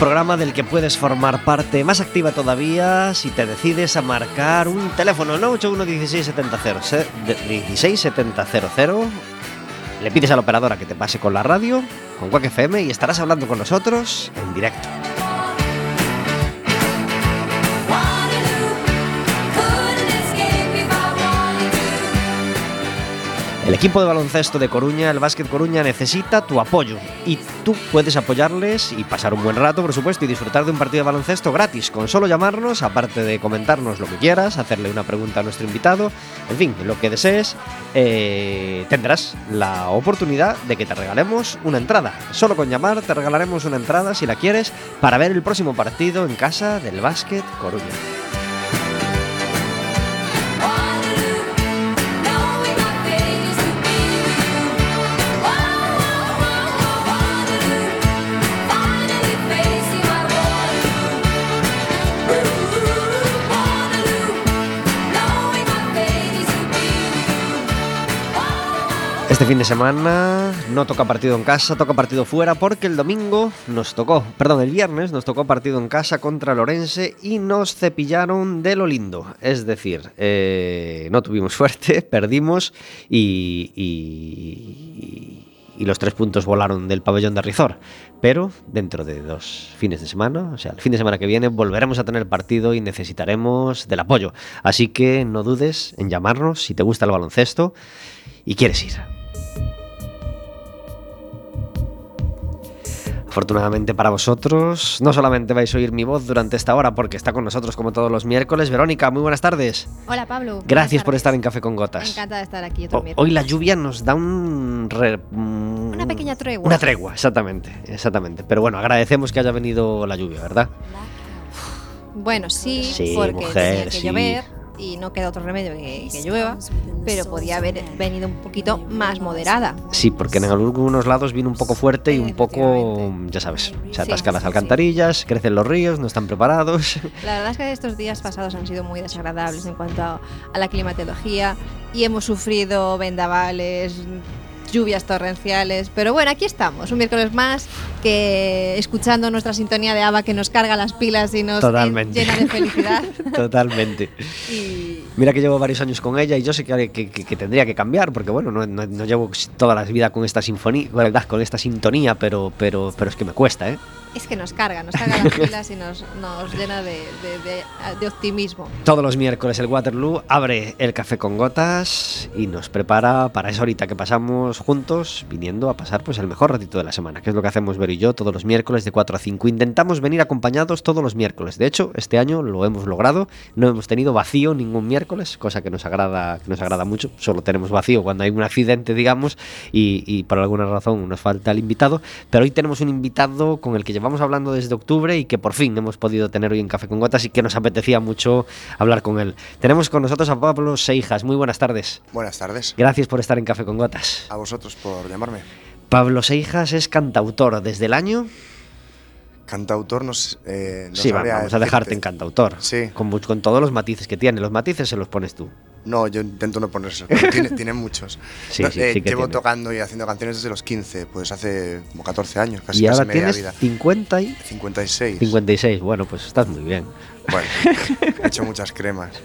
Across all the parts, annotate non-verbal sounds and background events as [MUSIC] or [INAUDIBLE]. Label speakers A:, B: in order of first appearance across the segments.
A: programa del que puedes formar parte más activa todavía si te decides a marcar un teléfono 981 16700 16700 le pides a la operadora que te pase con la radio, con Quack FM y estarás hablando con nosotros en directo. El equipo de baloncesto de Coruña, el Básquet Coruña, necesita tu apoyo y tú puedes apoyarles y pasar un buen rato, por supuesto, y disfrutar de un partido de baloncesto gratis, con solo llamarnos, aparte de comentarnos lo que quieras, hacerle una pregunta a nuestro invitado, en fin, lo que desees, eh, tendrás la oportunidad de que te regalemos una entrada. Solo con llamar te regalaremos una entrada, si la quieres, para ver el próximo partido en casa del Básquet Coruña. Este fin de semana no toca partido en casa, toca partido fuera porque el domingo nos tocó, perdón, el viernes nos tocó partido en casa contra Lorense y nos cepillaron de lo lindo. Es decir, eh, no tuvimos [LAUGHS] suerte, perdimos y, y, y, los tres puntos volaron del pabellón de Rizor. Pero dentro de dos fines de semana, o sea, el fin de semana que viene, volveremos a tener partido y necesitaremos del apoyo. Así que no dudes en llamarnos si te gusta el baloncesto y quieres ir. Afortunadamente para vosotros, no solamente vais a oír mi voz durante esta hora, porque está con nosotros como todos los miércoles. Verónica, muy buenas tardes.
B: Hola Pablo.
A: Gracias por estar en Café con Gotas.
B: Encantada de estar aquí otro
A: O-. Hoy la lluvia nos da un... re- mm,
B: Una pequeña tregua.
A: Una tregua, exactamente, exactamente. Pero bueno, agradecemos que haya venido la lluvia, ¿verdad?
B: Bueno, sí,
A: Sí,
B: porque
A: mujer,
B: tenía que
A: sí.
B: llover y no queda otro remedio que, que llueva, pero podía haber venido un poquito más moderada.
A: Sí, porque en algunos lados vino un poco fuerte y un poco, ya sabes, se
B: Sí.
A: atascan las alcantarillas, crecen los ríos, no están preparados.
B: La verdad es que estos días pasados han sido muy desagradables en cuanto a, a la climatología y hemos sufrido vendavales, lluvias torrenciales, pero bueno, aquí estamos, un miércoles más que escuchando nuestra sintonía de ABBA que nos carga las pilas y nos
A: Totalmente.
B: llena de felicidad. [LAUGHS]
A: Totalmente.
B: y,
A: Mira que llevo varios años con ella y yo sé que, que- que- que tendría que cambiar porque bueno, no, no- no llevo toda la vida con esta sinfonía, con esta sintonía, pero, pero, pero es que me cuesta, ¿eh?
B: Es que nos carga, nos carga las [LAUGHS] pilas y nos, nos llena de, de- de- de optimismo.
A: Todos los miércoles el Waterloo abre el café con gotas y nos prepara para esa horita que pasamos juntos viniendo a pasar pues el mejor ratito de la semana, que es lo que hacemos Ver y yo todos los miércoles de 4 a 5. Intentamos venir acompañados todos los miércoles. De hecho, este año lo hemos logrado. No hemos tenido vacío ningún miércoles, cosa que nos agrada, que nos agrada mucho. Solo tenemos vacío cuando hay un accidente, digamos, y, y por alguna razón nos falta el invitado. Pero hoy tenemos un invitado con el que llevamos hablando desde octubre y que por fin hemos podido tener hoy en Café con Gotas y que nos apetecía mucho hablar con él. Tenemos con nosotros a Pablo Seijas. Muy buenas tardes.
C: Buenas tardes.
A: Gracias por estar en Café con Gotas.
C: A vosotros por llamarme.
A: Pablo Seijas es cantautor desde el año.
C: Cantautor nos. Eh,
A: sí, vamos a dejarte en cantautor.
C: Sí.
A: Con, con todos los matices que tiene. Los matices se los pones tú.
C: No, yo intento no ponerse. tiene, [LAUGHS] tiene muchos.
A: Sí,
C: No,
A: sí,
C: eh,
A: sí
C: llevo
A: tiene.
C: tocando y haciendo canciones desde los 15, pues hace como 14 años, casi,
A: y
C: casi
A: ahora
C: media
A: tienes
C: vida.
A: 50 y
C: 56.
A: 56. Bueno, pues estás muy bien.
C: Bueno, he hecho [LAUGHS] muchas cremas. [LAUGHS]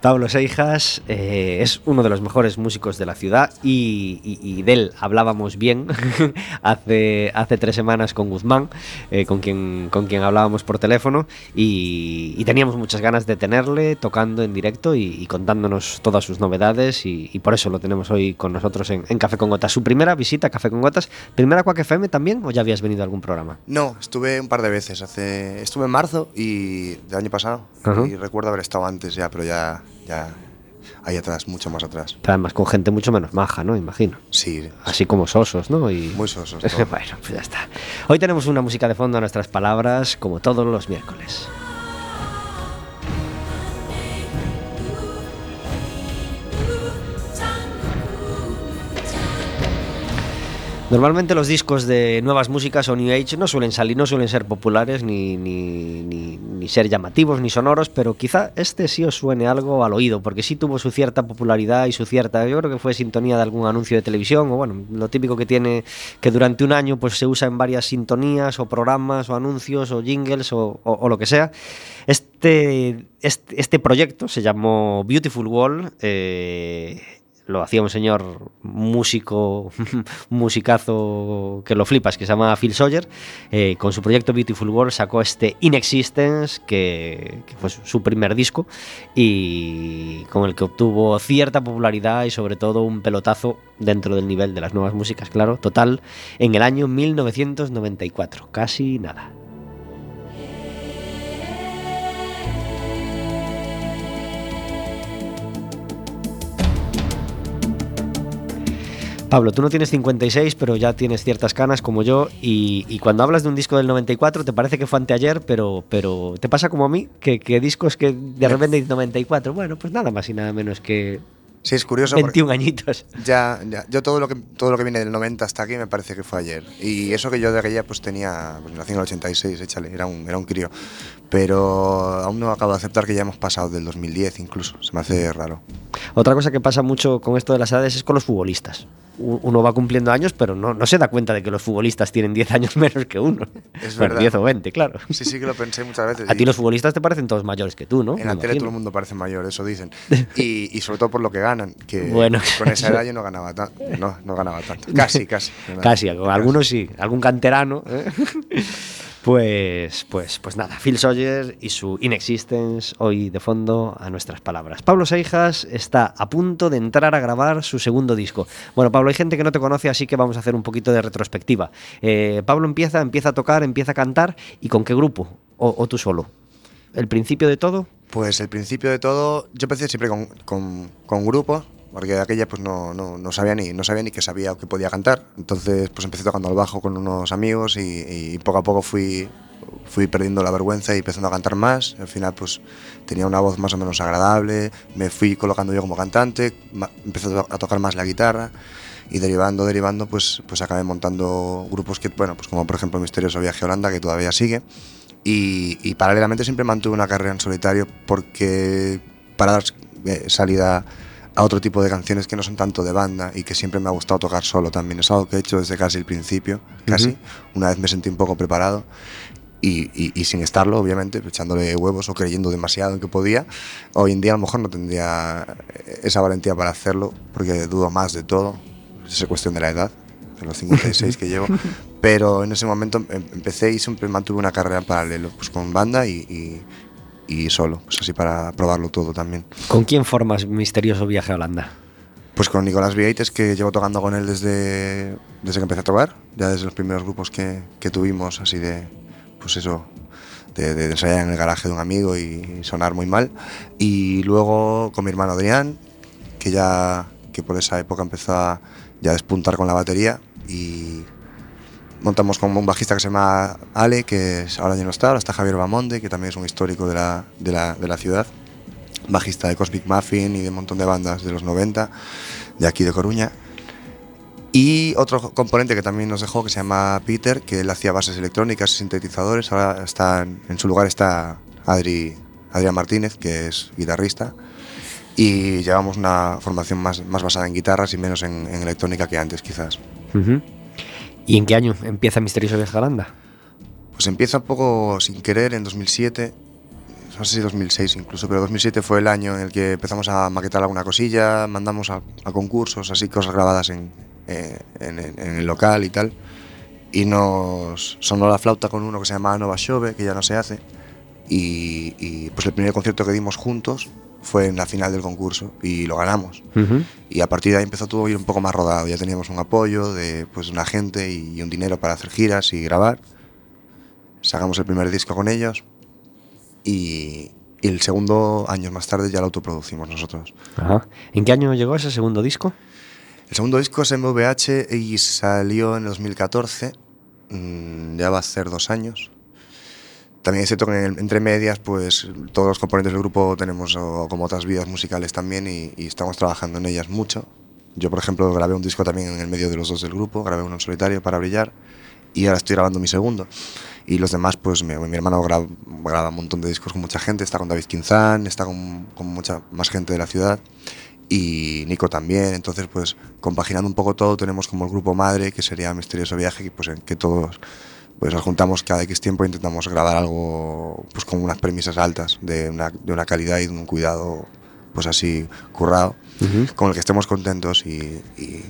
A: Pablo Seijas eh, es uno de los mejores músicos de la ciudad y, y- y de él hablábamos bien [LAUGHS] hace, hace tres semanas con Guzmán, eh, con, quien, con quien hablábamos por teléfono y, y teníamos muchas ganas de tenerle tocando en directo y, contándonos todas sus novedades y, por eso lo tenemos hoy con nosotros en, en Café con Gotas. Su primera visita a Café con Gotas, ¿primera Quack FM también o ya habías venido a algún programa?
C: No, estuve un par de veces. Hace, estuve en marzo y del año pasado. Y recuerdo haber estado antes ya, pero ya. Ya ahí atrás, mucho más atrás.
A: Además con gente mucho menos maja, ¿no? Imagino.
C: Sí,
A: Así como sosos, ¿no? Y...
C: muy sosos. [LAUGHS]
A: bueno, pues ya está. Hoy tenemos una música de fondo a nuestras palabras, como todos los miércoles. Normalmente los discos de nuevas músicas o New Age no suelen salir, no suelen ser populares ni, ni, ni- ni ser llamativos ni sonoros, pero quizá este sí os suene algo al oído, porque sí tuvo su cierta popularidad y su cierta, yo creo que fue sintonía de algún anuncio de televisión, o bueno, lo típico que tiene que durante un año pues se usa en varias sintonías o programas o anuncios o jingles o, lo que sea. Este, este, este proyecto se llamó Beautiful Wall. eh, lo hacía un señor músico, [LAUGHS] musicazo que lo flipas, que se llama Phil Sawyer. eh, con su proyecto Beautiful World sacó este In Existence, que, que fue su primer disco, y con el que obtuvo cierta popularidad y sobre todo un pelotazo dentro del nivel de las nuevas músicas, claro, total, en el año 1994, casi nada. Pablo, tú no tienes 56, pero ya tienes ciertas canas como yo. Y, y cuando hablas de un disco del 94, te parece que fue anteayer, pero, pero te pasa como a mí, que, que discos que de repente dices 94, bueno, pues nada más y nada menos que
C: Sí, es curioso porque
A: 21 añitos.
C: ya, ya- yo todo lo que todo lo que viene del 90 hasta aquí me parece que fue ayer. Y eso que yo de aquella pues tenía, pues nací en el 86, échale, era un, era un crío. Pero aún no acabo de aceptar que ya hemos pasado del 2010 incluso, se me hace raro.
A: Otra cosa que pasa mucho con esto de las edades es con los futbolistas. Uno va cumpliendo años, pero no, no se da cuenta de que los futbolistas tienen 10 años [LAUGHS] menos que uno.
C: Es verdad.
A: 10 o 20, claro.
C: Sí, sí que lo pensé muchas veces.
A: A ti los futbolistas te parecen todos mayores que tú, ¿no?
C: en la tele todo el mundo parece mayor, eso dicen. [LAUGHS] Y, y sobre todo por lo que ganan, que
A: Bueno.
C: con esa edad yo no ganaba tanto. No, no ganaba tanto. [LAUGHS] Casi, casi.
A: Casi, algunos sí, algún canterano. ¿eh? Pues, pues, pues nada, Phil Sawyer y su Inexistence hoy de fondo a nuestras palabras. Pablo Seijas está a punto de entrar a grabar su segundo disco. Bueno, Pablo, hay gente que no te conoce, así que vamos a hacer un poquito de retrospectiva. Eh, Pablo empieza, empieza a tocar, empieza a cantar, ¿y con qué grupo? ¿O, tú solo? ¿El principio de todo?
C: Pues el principio de todo, yo empecé siempre con, con, con grupos, porque de aquella pues no, no, no sabía ni no sabía ni que sabía o que podía cantar. Entonces pues empecé tocando al bajo con unos amigos y, y poco a poco fui, fui perdiendo la vergüenza y empezando a cantar más. Al final pues tenía una voz más o menos agradable, me fui colocando yo como cantante, empecé a tocar más la guitarra y derivando, derivando, pues, pues acabé montando grupos que, bueno, pues como por ejemplo Misterioso Viaje a Holanda, que todavía sigue. Y, y paralelamente siempre mantuve una carrera en solitario porque para dar eh, salida a otro tipo de canciones que no son tanto de banda y que siempre me ha gustado tocar solo también. Es algo que he hecho desde casi el principio, casi.
A: Ujú.
C: Una vez me sentí un poco preparado y, y- y sin estarlo, obviamente, echándole huevos o creyendo demasiado en que podía. Hoy en día a lo mejor no tendría eh, esa valentía para hacerlo porque dudo más de todo. Es cuestión de la edad, de los 56 que llevo. [LAUGHS] Pero en ese momento em- empecé y siempre mantuve una carrera en paralelo, pues con banda y, y- y solo, pues así para probarlo todo también.
A: ¿Con quién formas Misterioso Viaje a Holanda?
C: Pues con Nicolás Vieites, que llevo tocando con él desde, desde que empecé a tocar, ya desde los primeros grupos que, que tuvimos, así de, pues eso, de, de ensayar en el garaje de un amigo y sonar muy mal. Y luego con mi hermano Adrián, que ya, que por esa época empezó a ya despuntar con la batería y montamos con un bajista que se llama Ale, que ahora ya no está, ahora está Javier Bamonde, que también es un histórico de la, de la, de la ciudad bajista de Cosmic Muffin y de un montón de bandas de los 90, de aquí de Coruña. Y otro componente que también nos dejó, que se llama Peter, que él hacía bases electrónicas y sintetizadores. Ahora está en, su lugar está Adri, Adrián Martínez, que es guitarrista. Y llevamos una formación más, más basada en guitarras y menos en, en electrónica que antes, quizás.
A: Ujú. ¿Y en qué año empieza Misterioso Viaje a?
C: Pues empieza un poco sin querer en 2007, no sé si 2006 incluso, pero 2007 fue el año en el que empezamos a maquetar alguna cosilla, mandamos a, concursos, así cosas grabadas en, eh, en, en- el local y tal. Y nos sonó la flauta con uno que se llamaba Nova Shove, que ya no se hace. Y, pues el primer concierto que dimos juntos fue en la final del concurso y lo ganamos.
A: Ujú.
C: Y a partir de ahí empezó todo a ir un poco más rodado. Ya teníamos un apoyo de pues, una gente y un dinero para hacer giras y grabar. Sacamos el primer disco con ellos y, y el segundo, años más tarde, ya lo autoproducimos nosotros.
A: Ajá. ¿En qué año llegó ese segundo disco?
C: El segundo disco es MVH y salió en el 2014, mm, ya va a ser dos años. También es cierto que en- entre medias, pues todos los componentes del grupo tenemos o, como otras vidas musicales también y, y estamos trabajando en ellas mucho. Yo, por ejemplo, grabé un disco también en el medio de los dos del grupo, grabé uno en solitario para brillar y ahora estoy grabando mi segundo. Y los demás, pues mi, mi hermano graba, graba un montón de discos con mucha gente, está con David Quinzán, está con, con mucha más gente de la ciudad y Nico también. Entonces, pues compaginando un poco todo, tenemos como el grupo madre, que sería Misterioso Viaje, que, pues, en que todos pues, nos juntamos cada X tiempo e intentamos grabar algo pues, con unas premisas altas, de una, de una calidad y de un cuidado pues así currado, con el que estemos contentos y, y,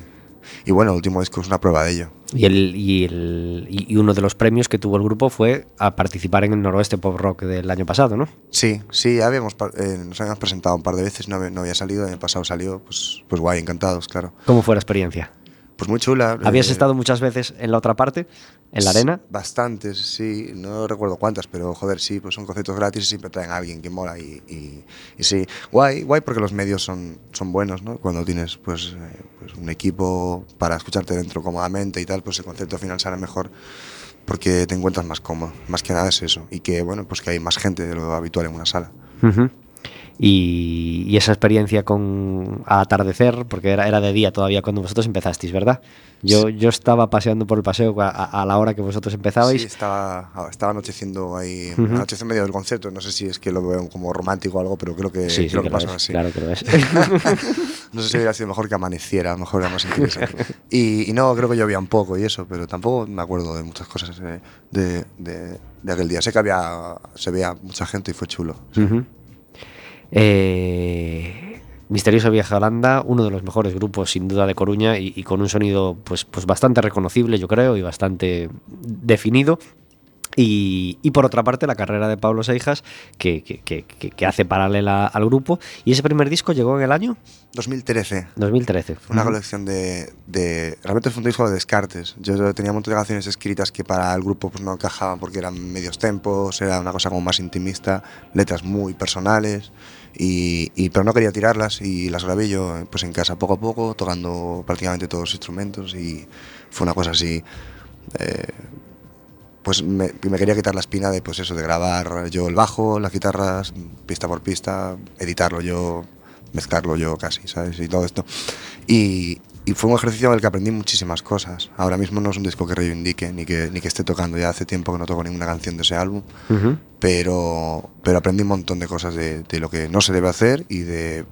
C: y bueno, el último disco es una prueba de ello.
A: Y, el, y, el, y uno de los premios que tuvo el grupo fue a participar en el Noroeste Pop Rock del año pasado, ¿no?
C: Sí, sí, habíamos, eh, nos habíamos presentado un par de veces, no había, no había salido, el año pasado salió, pues, pues guay, encantados, claro.
A: ¿Cómo fue la experiencia?
C: Pues muy chula.
A: ¿Habías
C: eh,
A: estado muchas veces en la otra parte, en la arena?
C: Bastantes, sí, no recuerdo cuántas, pero joder, sí, pues son conciertos gratis y siempre traen a alguien que mola y, y- y sí, guay, guay porque los medios son, son buenos, ¿no? Cuando tienes pues, eh, pues un equipo para escucharte dentro cómodamente y tal, pues el concierto final sale mejor porque te encuentras más cómodo, más que nada es eso, y que bueno, pues que hay más gente de lo habitual en una sala.
A: Ujú. Y, y esa experiencia con a atardecer, porque era, era de día todavía cuando vosotros empezasteis, ¿verdad? Yo, yo estaba paseando por el paseo a, a la hora que vosotros empezabais.
C: Sí, estaba, estaba anocheciendo ahí,
A: Ujú.
C: anochece en medio del concierto, no sé si es que lo veo como romántico o algo, pero creo que,
A: sí, sí,
C: creo
A: que
C: que pasa
A: es,
C: así.
A: claro que lo es. [LAUGHS]
C: No sé si hubiera sido mejor que amaneciera, a lo mejor era más interesante. y, y no, creo que llovía un poco y eso, pero tampoco me acuerdo de muchas cosas eh, de, de- de aquel día. Sé que había, se veía mucha gente y fue chulo.
A: Ujú. Eh, Misterioso Vieja Holanda, uno de los mejores grupos sin duda de Coruña y, y con un sonido pues, pues bastante reconocible yo creo y bastante definido. Y, y por otra parte la carrera de Pablo Seijas que, que- que- que- hace paralela al grupo y ese primer disco llegó en el año
C: 2013.
A: 2013.
C: Fue una colección de, de- Realmente fue un disco de descartes. Yo tenía un montón de canciones escritas que para el grupo pues, no encajaban porque eran medios tempos, era una cosa como más intimista, letras muy personales, y, y- pero no quería tirarlas y las grabé yo pues, en casa poco a poco, tocando prácticamente todos los instrumentos y fue una cosa así... eh, pues me, me quería quitar la espina de pues eso de grabar yo el bajo, las guitarras, pista por pista, editarlo yo, mezclarlo yo casi, ¿sabes? Y todo esto. Y, y fue un ejercicio en el que aprendí muchísimas cosas. Ahora mismo no es un disco que reivindique ni que, ni que esté tocando, ya hace tiempo que no toco ninguna canción de ese álbum, pero, pero aprendí un montón de cosas de, de lo que no se debe hacer y de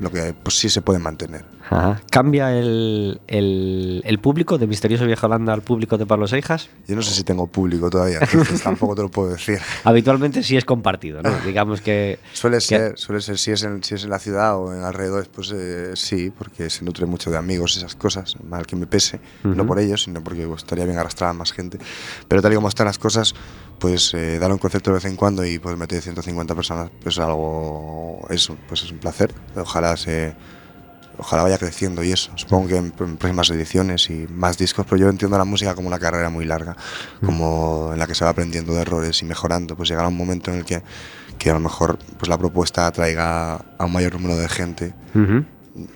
C: lo que pues, sí se puede mantener.
A: Ajá. ¿Cambia el, el- el público de Misterioso Vieja Holanda al público de Pablo Seijas?
C: Yo no sé si tengo público todavía, entonces [LAUGHS] tampoco te lo puedo decir.
A: Habitualmente sí es compartido, ¿no? [LAUGHS] Digamos que...
C: Suele
A: que-
C: ser, suele ser, si es en, si es en la ciudad o en alrededor, pues eh, sí, porque se nutre mucho de amigos, esas cosas, mal que me pese, no
A: Ujú.
C: por ellos, sino porque pues, estaría bien arrastrar a más gente. Pero tal y como están las cosas, pues eh, dar un concierto de vez en cuando y pues meter 150 personas, pues algo, eso, pues es un placer. Ojalá se... Ojalá vaya creciendo y eso. Supongo que en, en próximas ediciones y más discos, pero yo entiendo la música como una carrera muy larga, como en la que se va aprendiendo de errores y mejorando. Pues llegará un momento en el que, que a lo mejor pues la propuesta atraiga a un mayor número de gente.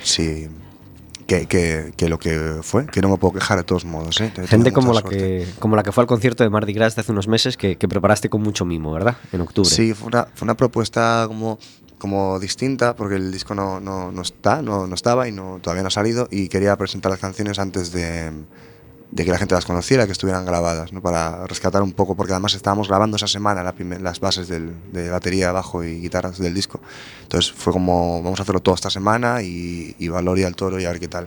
C: Sí, que, que, que lo que fue, que no me puedo quejar de todos modos. ¿eh?
A: Gente como la,
C: suerte.
A: que, como la que fue al concierto de Mardi Gras de hace unos meses que, que preparaste con mucho mimo, ¿verdad? En octubre.
C: Sí, fue una, fue una propuesta como, como distinta, porque el disco no, no, no está, no, no estaba y no, todavía no ha salido, y quería presentar las canciones antes de, de que la gente las conociera, que estuvieran grabadas, ¿no? para rescatar un poco, porque además estábamos grabando esa semana la las bases del- de batería, bajo y guitarras del disco. Entonces fue como, vamos a hacerlo todo esta semana y, y Valoria al toro y a ver qué tal.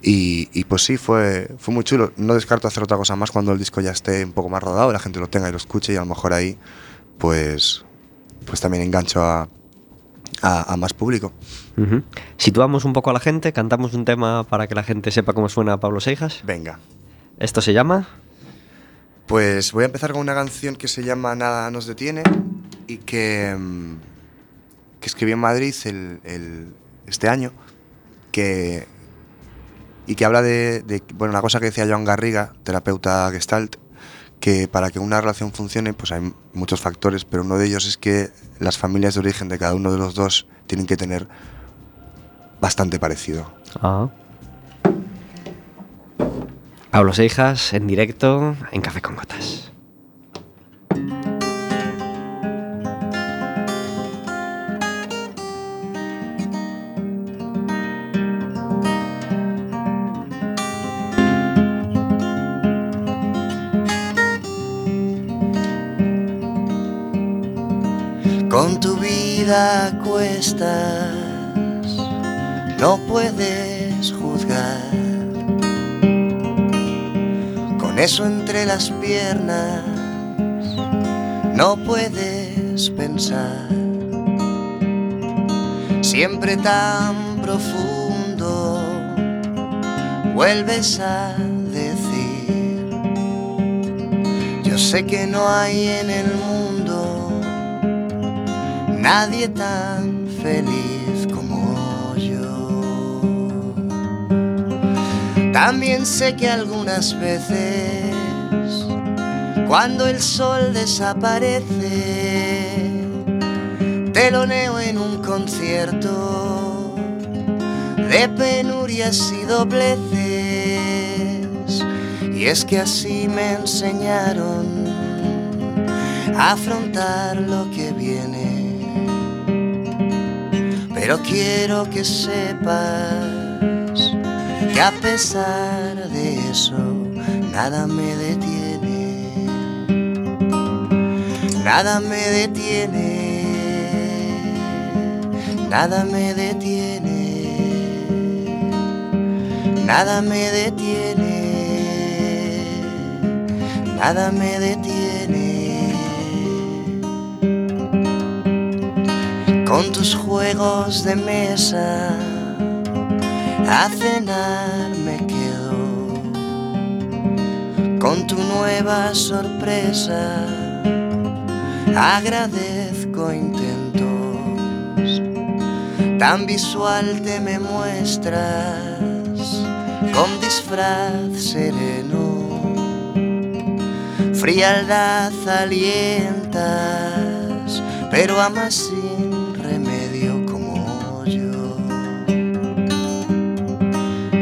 C: Y, y pues sí, fue, fue muy chulo. No descarto hacer otra cosa más cuando el disco ya esté un poco más rodado, la gente lo tenga y lo escuche y a lo mejor ahí pues, pues también engancho a, a, a más público.
A: Situamos un poco a la gente, cantamos un tema para que la gente sepa cómo suena Pablo Seijas.
C: Venga.
A: Esto se llama...
C: Pues voy a empezar con una canción que se llama Nada nos detiene y que, mm, que escribí en Madrid el, el- este año que, y que habla de, de, bueno, una cosa que decía Joan Garriga, terapeuta gestalt, que para que una relación funcione, pues hay muchos factores, pero uno de ellos es que las familias de origen de cada uno de los dos tienen que tener bastante parecido.
A: Ah. Pablo Seijas en directo en Café con Gotas.
D: Con tu vida cuestas, no puedes Eso entre las piernas, no puedes pensar. Siempre tan profundo, vuelves a decir, yo sé que no hay en el mundo nadie tan feliz También sé que algunas veces, cuando el sol desaparece, teloneo en un concierto de penurias y dobleces. Y es que así me enseñaron a afrontar lo que viene. Pero quiero que sepas que a pesar de eso, nada me detiene. Nada me detiene. Nada me detiene. Nada me detiene. Nada me detiene. Con tus juegos de mesa cenar me quedo. Con tu nueva sorpresa agradezco intentos. Tan visual te me muestras con disfraz sereno. Frialdad alientas, pero amas sin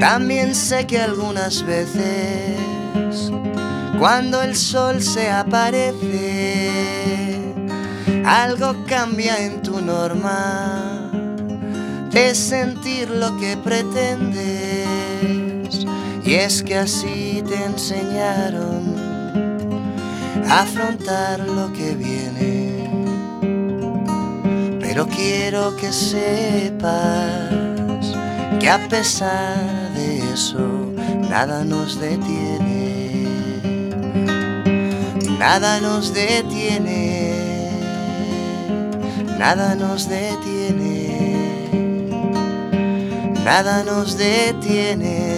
D: También sé que algunas veces, cuando el sol se aparece, algo cambia en tu norma de sentir lo que pretendes. Y es que así te enseñaron a afrontar lo que viene. Pero quiero que sepas que a pesar nada nos detiene. Nada nos detiene. Nada nos detiene. Nada nos detiene.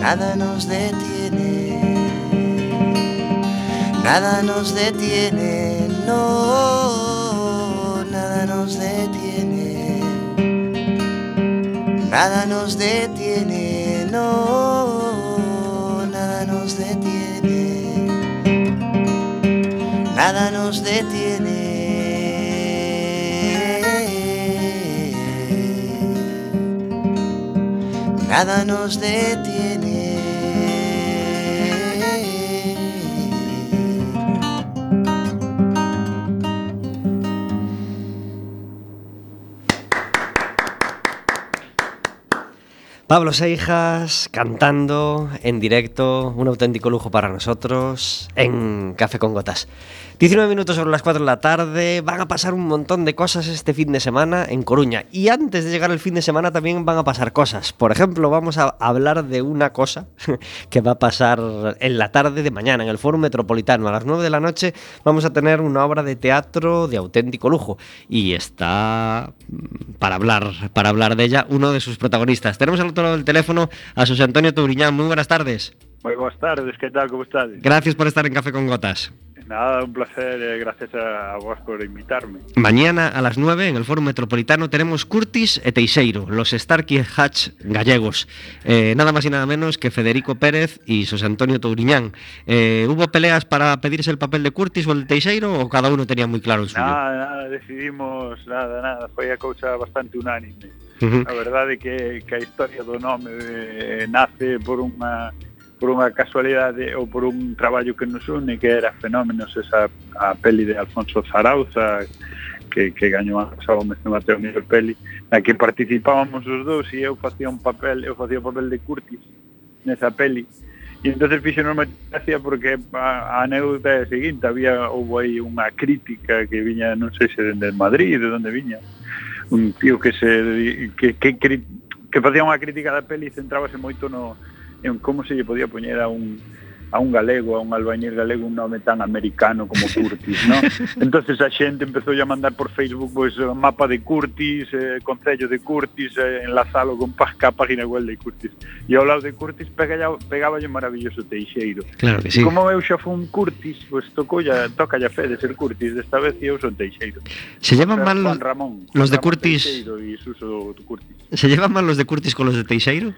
D: Nada nos detiene. Nada nos detiene. No, Nada nos detiene. No, nada nos detiene. Nada nos detiene. Nada nos detiene.
A: Pablo Seijas cantando en directo, un auténtico lujo para nosotros en Café con Gotas. 19 minutos sobre las 4 de la tarde, van a pasar un montón de cosas este fin de semana en Coruña y antes de llegar el fin de semana también van a pasar cosas. Por ejemplo, vamos a hablar de una cosa [LAUGHS] que va a pasar en la tarde de mañana en el Foro Metropolitano. A las 9 de la noche vamos a tener una obra de teatro de auténtico lujo y está mm, para hablar, para hablar de ella uno de sus protagonistas. Tenemos al otro lado del teléfono a José Antonio Touriñán. Muy buenas tardes.
E: Moi boas tardes, que tal, como estades?
A: Gracias por estar en Café con Gotas.
E: Nada, un placer, eh, gracias a, vos por invitarme.
A: Mañana a las 9 en el Foro Metropolitano tenemos Curtis e Teixeiro, los Starkey Hatch gallegos. Eh, nada más y nada menos que Federico Pérez y José Antonio Touriñán. Eh, ¿Hubo peleas para pedirse el papel de Curtis o el de Teixeiro o cada uno tenía muy claro el suyo?
E: Nada, nada, decidimos, nada, nada. Foi a cousa bastante unánime.
A: Uh -huh.
E: A verdade é que, que a historia do nome eh, nace por unha por unha casualidade ou por un traballo que nos une que era Fenómenos, esa a peli de Alfonso Zarauza que, que gañou a Sao Mestre Mateo Miguel Peli na que participábamos os dous e eu facía un papel eu facía o papel de Curtis nesa peli. E entonces fixe norma gracia porque a, a anécdota é a seguinte, había houve aí unha crítica que viña, non sei se dende Madrid, de onde viña, un tío que se que, que, que, que facía unha crítica da peli e centrábase moito no, en como se lle podía poñer a un a un galego, a un albañil galego un nome tan americano como [LAUGHS] Curtis, ¿no? Entonces a xente empezou a mandar por Facebook pois pues, mapa de Curtis, eh, concello de Curtis, eh, enlazalo con pasca página web de Curtis. E ao lado de Curtis pegaba pegaba un maravilloso Teixeiro.
A: Claro que sí.
E: Como eu xa fun un Curtis, pois pues, tocou ya, toca ya fe de ser Curtis desta vez e eu son Teixeiro.
A: Se llevan mal
E: Juan Ramón,
A: los
E: Ramón de
A: Curtis.
E: Teixeiro e Suso Curtis.
A: Se llevan mal los de Curtis con los de Teixeiro?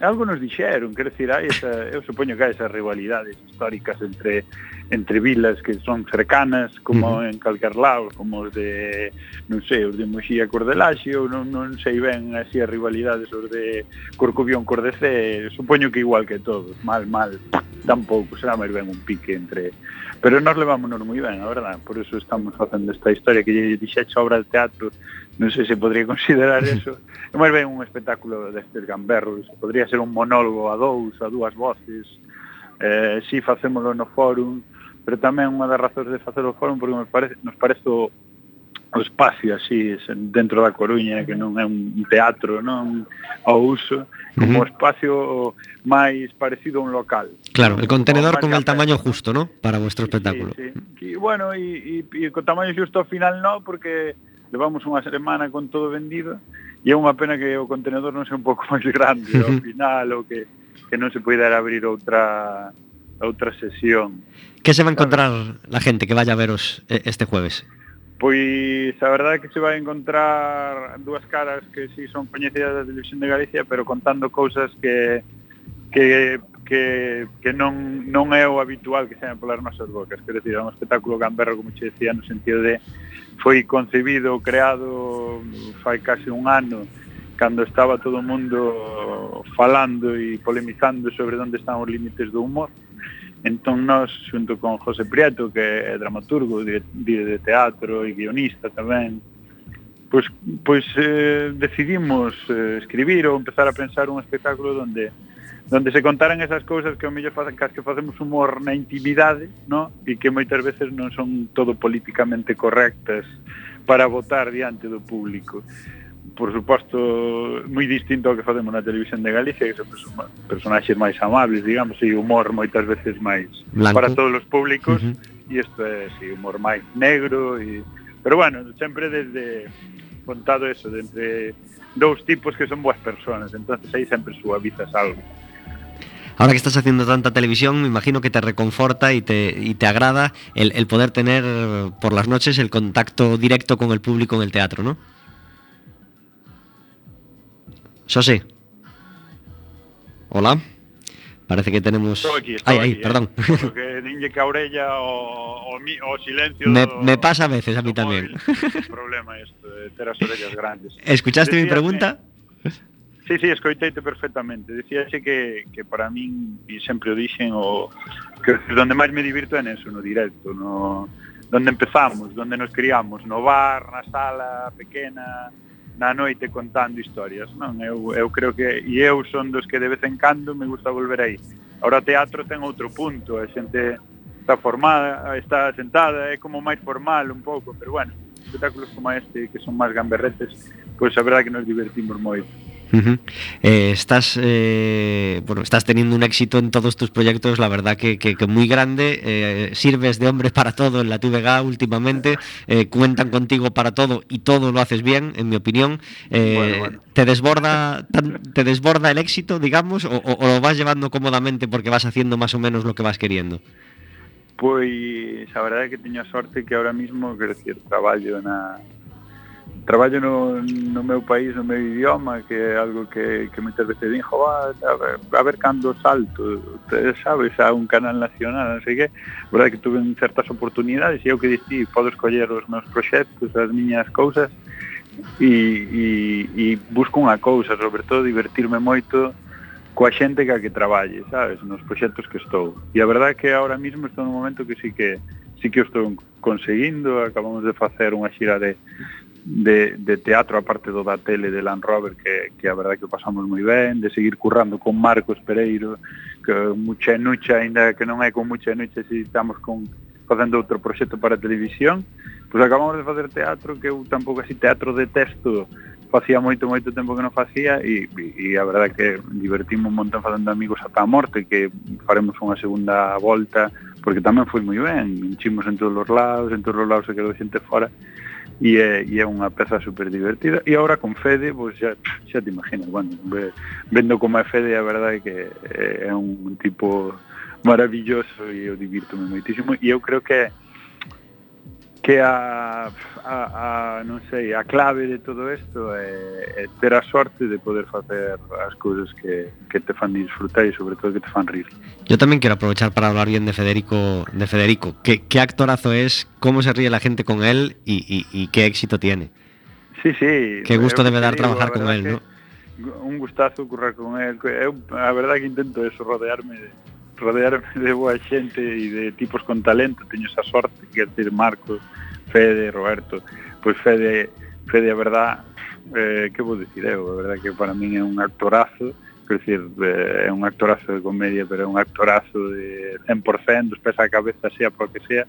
E: algo nos dixeron, quer decir, hai esa, eu supoño que hai esas rivalidades históricas entre entre vilas que son cercanas como
A: uh -huh.
E: en calquer lado, como os de non sei, os de Moxía Cordelaxio, non, non sei ben así as rivalidades os de Corcubión Cordecé, supoño que igual que todos, mal, mal, tampouco, será máis ben un pique entre... Pero nos levámonos moi ben, a verdad, por eso estamos facendo esta historia que lle dixecho obra de teatro non sei se podría considerar [LAUGHS] eso. É máis ben un espectáculo destes gamberros, podría ser un monólogo a dous, a dúas voces, eh, si facémolo no fórum, pero tamén unha das razóns de facer o fórum porque nos parece, nos parece o, o espacio así dentro da Coruña que non é un teatro, non ao uso, como
A: uh -huh.
E: espacio máis parecido a un local.
A: Claro, el contenedor con el tamaño justo, ¿no? Para vuestro espectáculo.
E: Sí, sí. Y bueno, e con tamaño justo ao final no, porque levamos unha semana con todo vendido e é unha pena que o contenedor non sea un pouco [LAUGHS] máis grande ao final ou que, que non se poida abrir outra outra sesión.
A: Que se va a encontrar la gente que vaya a veros eh, este jueves?
E: Pois a verdade é que se vai encontrar dúas caras que si sí son coñecidas da televisión de Galicia, pero contando cousas que que que, que non, non é o habitual que sean polas nosas bocas, quero dicir, é un espectáculo gamberro, como che decía, no sentido de foi concebido, creado fai case un ano, cando estaba todo o mundo falando e polemizando sobre onde están os límites do humor, Entón, nós, xunto con José Prieto, que é dramaturgo, dire de teatro e guionista tamén, pois, pois eh, decidimos eh, escribir ou empezar a pensar un espectáculo donde donde se contaran esas cousas que ao mellor facen cas que facemos humor na intimidade, no? E que moitas veces non son todo políticamente correctas para votar diante do público. Por suposto, moi distinto ao que facemos na televisión de Galicia, que son personaxes máis amables, digamos, e humor moitas veces máis
A: Blanco.
E: para todos os públicos,
A: uh -huh.
E: e isto é, sí, humor máis negro, e... pero bueno, sempre desde contado eso, de entre dous tipos que son boas persoas, entonces aí sempre suavizas algo.
A: Ahora que estás haciendo tanta televisión, me imagino que te reconforta y te, y te agrada el, el poder tener por las noches el contacto directo con el público en el teatro, ¿no? Eso sí. Hola. Parece que tenemos...
E: Estou aquí,
A: ay, ay,
E: aquí,
A: perdón.
E: Eh? Porque dinlle que a orella o, o, mi, o silencio
A: Me- pasa a veces, a mí tamén.
E: móvil. Problema isto, de ter as orellas grandes. [LAUGHS]
A: ¿Escuchaste mi pregunta?
E: Sí, sí, escoiteite perfectamente. Dicíaxe que, que para min, e sempre o dixen, o, que donde máis me divirto é neso, no directo, no, donde empezamos, donde nos criamos, no bar, na sala pequena, na noite contando historias. Non, eu, eu creo que, e eu son dos que de vez en cando me gusta volver aí. Ahora teatro ten outro punto, a xente está formada, está sentada, é como máis formal un pouco, pero bueno, espectáculos como este que son máis gamberretes, pois pues a verdade que nos divertimos moito.
A: Eh, estás eh, bueno estás teniendo un éxito en todos tus proyectos la verdad que, que- que muy grande. Eh, sirves de hombre para todo en la TVG últimamente. Cuentan contigo para todo y todo lo haces bien en mi opinión.
E: Bueno, bueno.
A: te desborda te desborda el éxito digamos o, o- o lo vas llevando cómodamente porque vas haciendo más o menos lo que vas queriendo
E: Pois a verdade é que teño a sorte que ahora mismo, quero decir, traballo na traballo no, no meu país, no meu idioma, que é algo que, que moitas veces din, jo, a, ver, a ver cando salto, sabes, a un canal nacional, non sei que, verdad que tuve certas oportunidades e eu que dixi, podo escoller os meus proxectos, as miñas cousas, e, e, e busco unha cousa, sobre todo divertirme moito coa xente que a que traballe, sabes, nos proxectos que estou. E a verdade é que ahora mesmo estou nun momento que sí que sí que o estou conseguindo, acabamos de facer unha xira de de, de teatro aparte do da tele de Land Rover que, que a verdade que pasamos moi ben de seguir currando con Marcos Pereiro que mucha nucha, ainda que non é con mucha nucha se estamos con facendo outro proxecto para televisión pois acabamos de facer teatro que eu tampouco así teatro de texto facía moito moito tempo que non facía e, e, e a verdade que divertimos un montón facendo amigos ata a morte que faremos unha segunda volta porque tamén foi moi ben, enchimos en todos os lados, en todos os lados se quedou xente fora e é, e é unha peza super divertida e agora con Fede, pois xa, xa te imaginas bueno, vendo como é Fede a verdade é que eh, é un tipo maravilloso e eu divirto-me moitísimo. E eu creo que é que a, a, a non sei, a clave de todo isto é, é ter a sorte de poder facer as cousas que, que te fan disfrutar e sobre todo que te fan rir.
A: Yo tamén quero aprovechar para hablar bien de Federico, de Federico. ¿Qué, qué actorazo es? ¿Cómo se ríe la gente con él? ¿Y, y, y qué éxito tiene?
E: Sí, sí.
A: Qué gusto eh, debe dar trabajar con él, ¿no?
E: Un gustazo currar con él. Eh, Eu, a verdad que intento eso, rodearme de rodearme de boa xente e de tipos con talento, teño esa sorte, que decir, Marcos, Fede, Roberto, pois Fede, Fede, a verdad, eh, que vou dicir eu, a verdad que para min é un actorazo, quer dizer, eh, é un actorazo de comedia, pero é un actorazo de 100%, dos pés a cabeza, sea por que sea,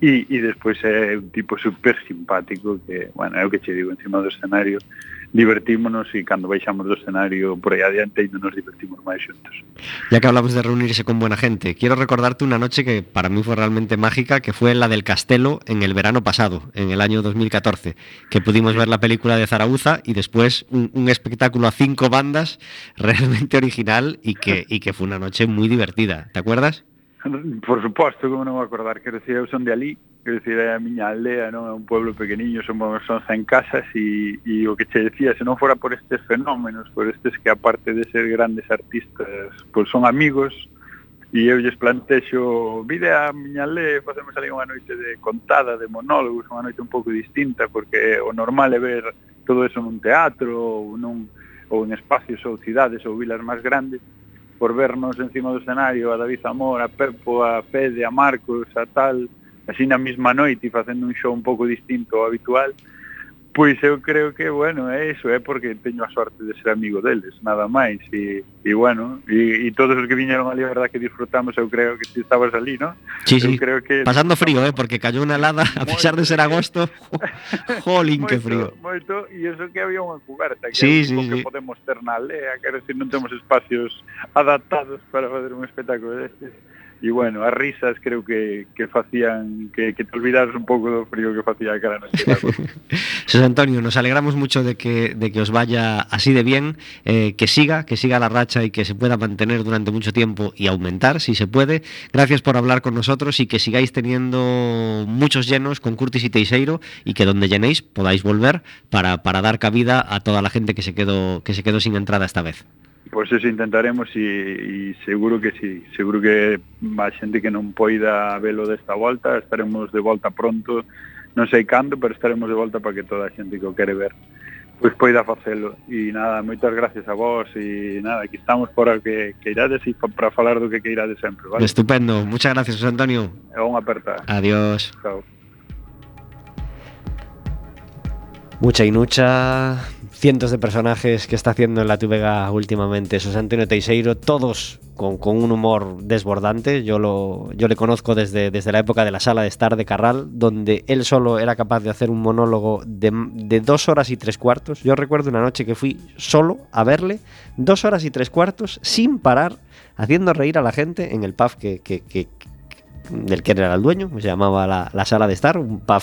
E: e, e despois é un tipo super simpático que, bueno, é o que che digo, encima do escenario, divertímonos e cando baixamos do escenario por aí adiante e nos divertimos máis xuntos.
A: Ya que hablamos de reunirse con buena gente, quiero recordarte una noche que para mí fue realmente mágica, que fue la del Castelo en el verano pasado, en el año 2014, que pudimos ver la película de Zaragoza y después un, un espectáculo a cinco bandas [LAUGHS] realmente original y que, y que fue una noche muy divertida. ¿Te acuerdas?
E: Por suposto, como non vou acordar, dicir, eu son de ali, Quero dicir, é eh, a miña aldea, non é un pueblo pequeniño, somos son 100 casas e, e o que che decía, se non fora por estes fenómenos, por estes que aparte de ser grandes artistas, pois son amigos, e eu lles plantexo, vide a miña aldea, facemos ali unha noite de contada, de monólogos, unha noite un pouco distinta, porque o normal é ver todo eso nun teatro ou, nun, ou en espacios ou cidades ou vilas máis grandes, por vernos encima do escenario a David Zamora, a Pepo, a Fede, a Marcos, a tal, así na mesma noite facendo un show un pouco distinto ao habitual, pois eu creo que, bueno, é iso, é porque teño a sorte de ser amigo deles, nada máis, e, e bueno, e, e todos os que viñeron ali, a verdad que disfrutamos, eu creo que ti estabas ali, ¿no?
A: Sí,
E: eu
A: sí,
E: creo que...
A: pasando frío, eh, porque cayó unha helada, a pesar de ser eh. agosto, [LAUGHS] jolín, que frío.
E: Moito, e iso que había unha cuberta, que
A: sí,
E: é
A: sí,
E: que
A: sí.
E: podemos ter na aldea, quero decir, non temos espacios adaptados para fazer un espectáculo destes. E bueno, as risas creo que, que que, te olvidaras un pouco do frío que facía aquela noche. [LAUGHS]
A: Antonio, nos alegramos mucho de que, de que os vaya así de bien, eh, que siga, que siga la racha y que se pueda mantener durante mucho tiempo y aumentar, si se puede. Gracias por hablar con nosotros y que sigáis teniendo muchos llenos con Curtis y Teixeiro y que donde llenéis podáis volver para, para dar cabida a toda la gente que se quedó, que se quedó sin entrada esta vez.
E: Pois eso intentaremos e, e seguro que sí, seguro que a xente que non poida velo desta volta, estaremos de volta pronto, non sei cando, pero estaremos de volta para que toda a xente que o quere ver pois poida facelo. E nada, moitas gracias a vos e nada, aquí estamos para que, que irades e para falar do que que irades sempre, vale?
A: Estupendo, muchas gracias, José Antonio.
E: É unha aperta.
A: Adiós.
E: Chao.
A: Mucha inucha, cientos de personajes que está haciendo en la Tuvega últimamente. José Antonio Teixeiro, todos con, con un humor desbordante. Yo, lo, yo le conozco desde, desde la época de la sala de estar de Carral, donde él solo era capaz de hacer un monólogo de, de dos horas y tres cuartos. Yo recuerdo una noche que fui solo a verle, dos horas y tres cuartos, sin parar, haciendo reír a la gente en el pub que, que- que- del que era el dueño, se llamaba la, la sala de estar, un pub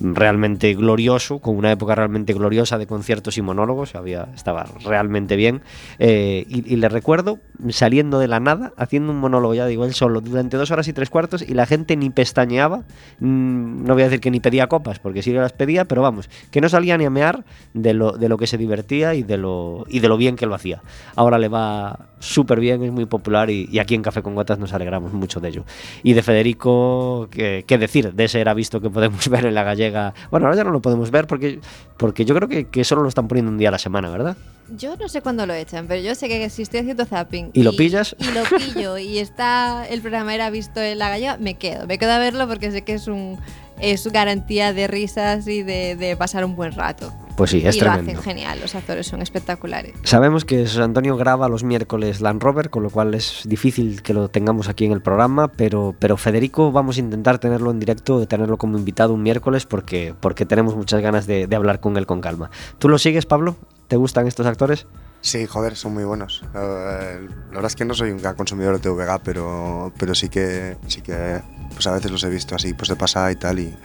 A: realmente glorioso, con una época realmente gloriosa de conciertos y monólogos, había, estaba realmente bien. Eh, y, y le recuerdo saliendo de la nada, haciendo un monólogo, ya digo, él solo, durante dos horas y tres cuartos, y la gente ni pestañeaba, mm, no voy a decir que ni pedía copas, porque sí las pedía, pero vamos, que no salía ni a mear de lo, de lo que se divertía y de lo, y de lo bien que lo hacía. Ahora le va súper bien, es muy popular y, y aquí en Café con Gotas nos alegramos mucho de ello. Y de Federico, ¿qué, qué decir? De ese era visto que podemos [LAUGHS] ver en la gallega. Bueno, ahora ya no lo podemos ver porque, porque yo creo que, que solo lo están poniendo un día a la semana, ¿verdad?
B: Yo no sé cuándo lo echan, pero yo sé que si estoy haciendo zapping.
A: ¿Y lo pillas?
B: Y lo pillo y está el programa era visto en la gallega, me quedo. Me quedo a verlo porque sé que es un es garantía de risas y de, de pasar un buen rato.
A: Pues sí, es
B: y lo
A: tremendo.
B: hacen genial, los actores son espectaculares.
A: Sabemos que José Antonio graba los miércoles Land Rover, con lo cual es difícil que lo tengamos aquí en el programa, pero, pero Federico vamos a intentar tenerlo en directo, tenerlo como invitado un miércoles, porque, porque tenemos muchas ganas de, de hablar con él con calma. ¿Tú lo sigues, Pablo? ¿Te gustan estos actores?
C: Sí, joder, son muy buenos. Eh, la verdad es que no soy un gran consumidor de TVG, pero, pero sí que sí que pues a veces los he visto así, pues de pasada y tal y,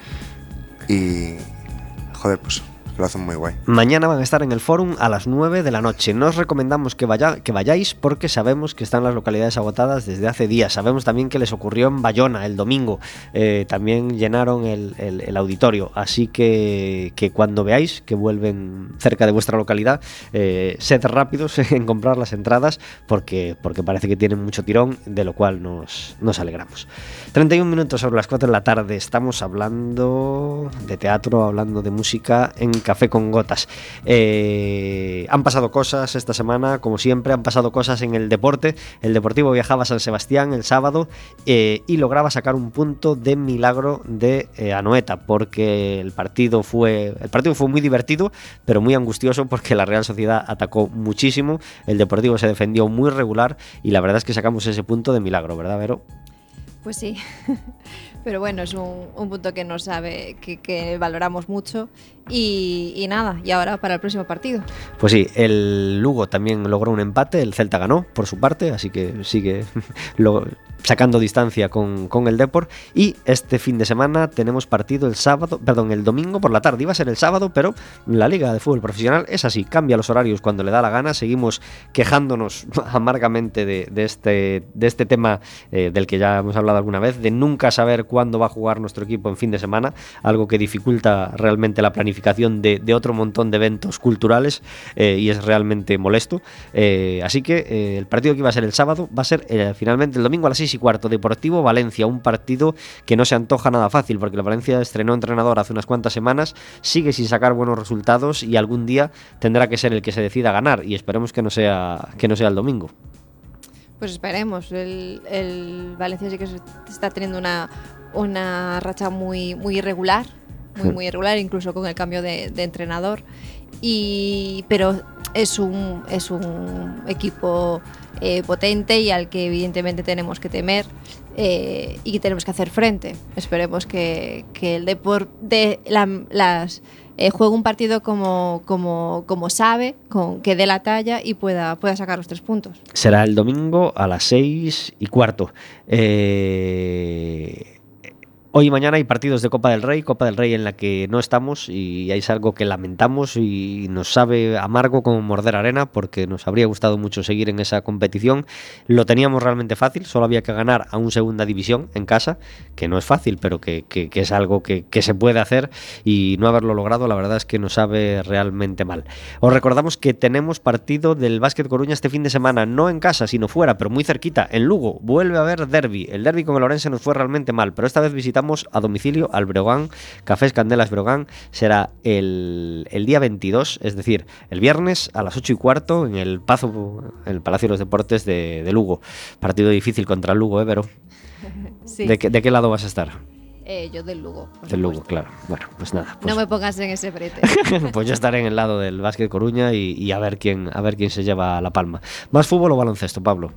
C: y joder, pues lo hacen muy guay.
A: Mañana van a estar en el Fórum a las 9 de la noche. No os recomendamos que, vaya, que vayáis porque sabemos que están las localidades agotadas desde hace días. Sabemos también que les ocurrió en Bayona el domingo. Eh, también llenaron el auditorio. Así que, que cuando veáis que vuelven cerca de vuestra localidad, eh, sed rápidos [LAUGHS] en comprar las entradas porque, porque parece que tienen mucho tirón, de lo cual nos, nos alegramos. 31 minutos sobre las 4 de la tarde. Estamos hablando de teatro, hablando de música en Café con Gotas. Eh, han pasado cosas esta semana, como siempre, han pasado cosas en el deporte. El Deportivo viajaba a San Sebastián el sábado eh, y lograba sacar un punto de milagro de eh, Anoeta, porque el partido fue el partido fue muy divertido, pero muy angustioso porque la Real Sociedad atacó muchísimo. El Deportivo se defendió muy regular y la verdad es que sacamos ese punto de milagro, ¿verdad, Vero?
B: Pues sí. [LAUGHS] Pero bueno, es un, un punto que nos sabe, que, valoramos mucho. Y, y nada, y ahora para el próximo partido.
A: Pues sí, el Lugo también logró un empate, el Celta ganó por su parte, así que sigue [LAUGHS] lo- sacando distancia con, con el Depor. Y este fin de semana tenemos partido el sábado, perdón, el domingo por la tarde. Iba a ser el sábado, pero la Liga de Fútbol Profesional es así, cambia los horarios cuando le da la gana. Seguimos quejándonos [LAUGHS] amargamente de, de este, de este tema eh, del que ya hemos hablado alguna vez, de nunca saber cuándo va a jugar nuestro equipo en fin de semana, algo que dificulta realmente la planificación de, de otro montón de eventos culturales eh, y es realmente molesto. Eh, así que el partido que iba a ser el sábado va a ser finalmente el domingo a las 6 y cuarto, Deportivo Valencia, un partido que no se antoja nada fácil porque la Valencia estrenó entrenador hace unas cuantas semanas, sigue sin sacar buenos resultados y algún día tendrá que ser el que se decida a ganar y esperemos que no sea, que no sea el domingo.
B: Pues esperemos. El, el Valencia sí que está teniendo una, una racha muy, muy irregular. Muy,
A: Sí.
B: muy irregular, incluso con el cambio de, de entrenador. Y, pero es un, es un equipo eh, potente y al que evidentemente tenemos que temer eh, y que tenemos que hacer frente. Esperemos que, que el Depor de la- las eh, juegue un partido como, como, como sabe, con, que dé la talla y pueda, pueda sacar los tres puntos.
A: Será el domingo a las 6 y cuarto. Hoy y mañana hay partidos de Copa del Rey, Copa del Rey en la que no estamos y es algo que lamentamos y nos sabe amargo como morder arena porque nos habría gustado mucho seguir en esa competición. Lo teníamos realmente fácil, solo había que ganar a un segunda división en casa, que no es fácil, pero que, es algo que, que se puede hacer y no haberlo logrado la verdad es que nos sabe realmente mal. Os recordamos que tenemos partido del Básquet Coruña este fin de semana, no en casa, sino fuera, pero muy cerquita, en Lugo. Vuelve a haber derby. El derby con el Orense nos fue realmente mal, pero esta vez visitamos a domicilio al Breogán, Cafés Candelas Breogán. Será el, el día 22, es decir, el viernes a las 8 y cuarto en el, Pazo, en el Palacio de los Deportes de, de Lugo. Partido difícil contra el Lugo, ¿eh, Vero? [LAUGHS]
B: Sí.
A: ¿De, qué, de qué lado vas a estar?
B: Eh, yo del Lugo.
A: Del Lugo,
B: supuesto.
A: claro. Bueno, pues nada. pues-
B: No me pongas en ese brete. [LAUGHS]
A: pues yo estaré en el lado del básquet Coruña y, y a ver quién a ver quién se lleva la palma. ¿Más fútbol o baloncesto, Pablo?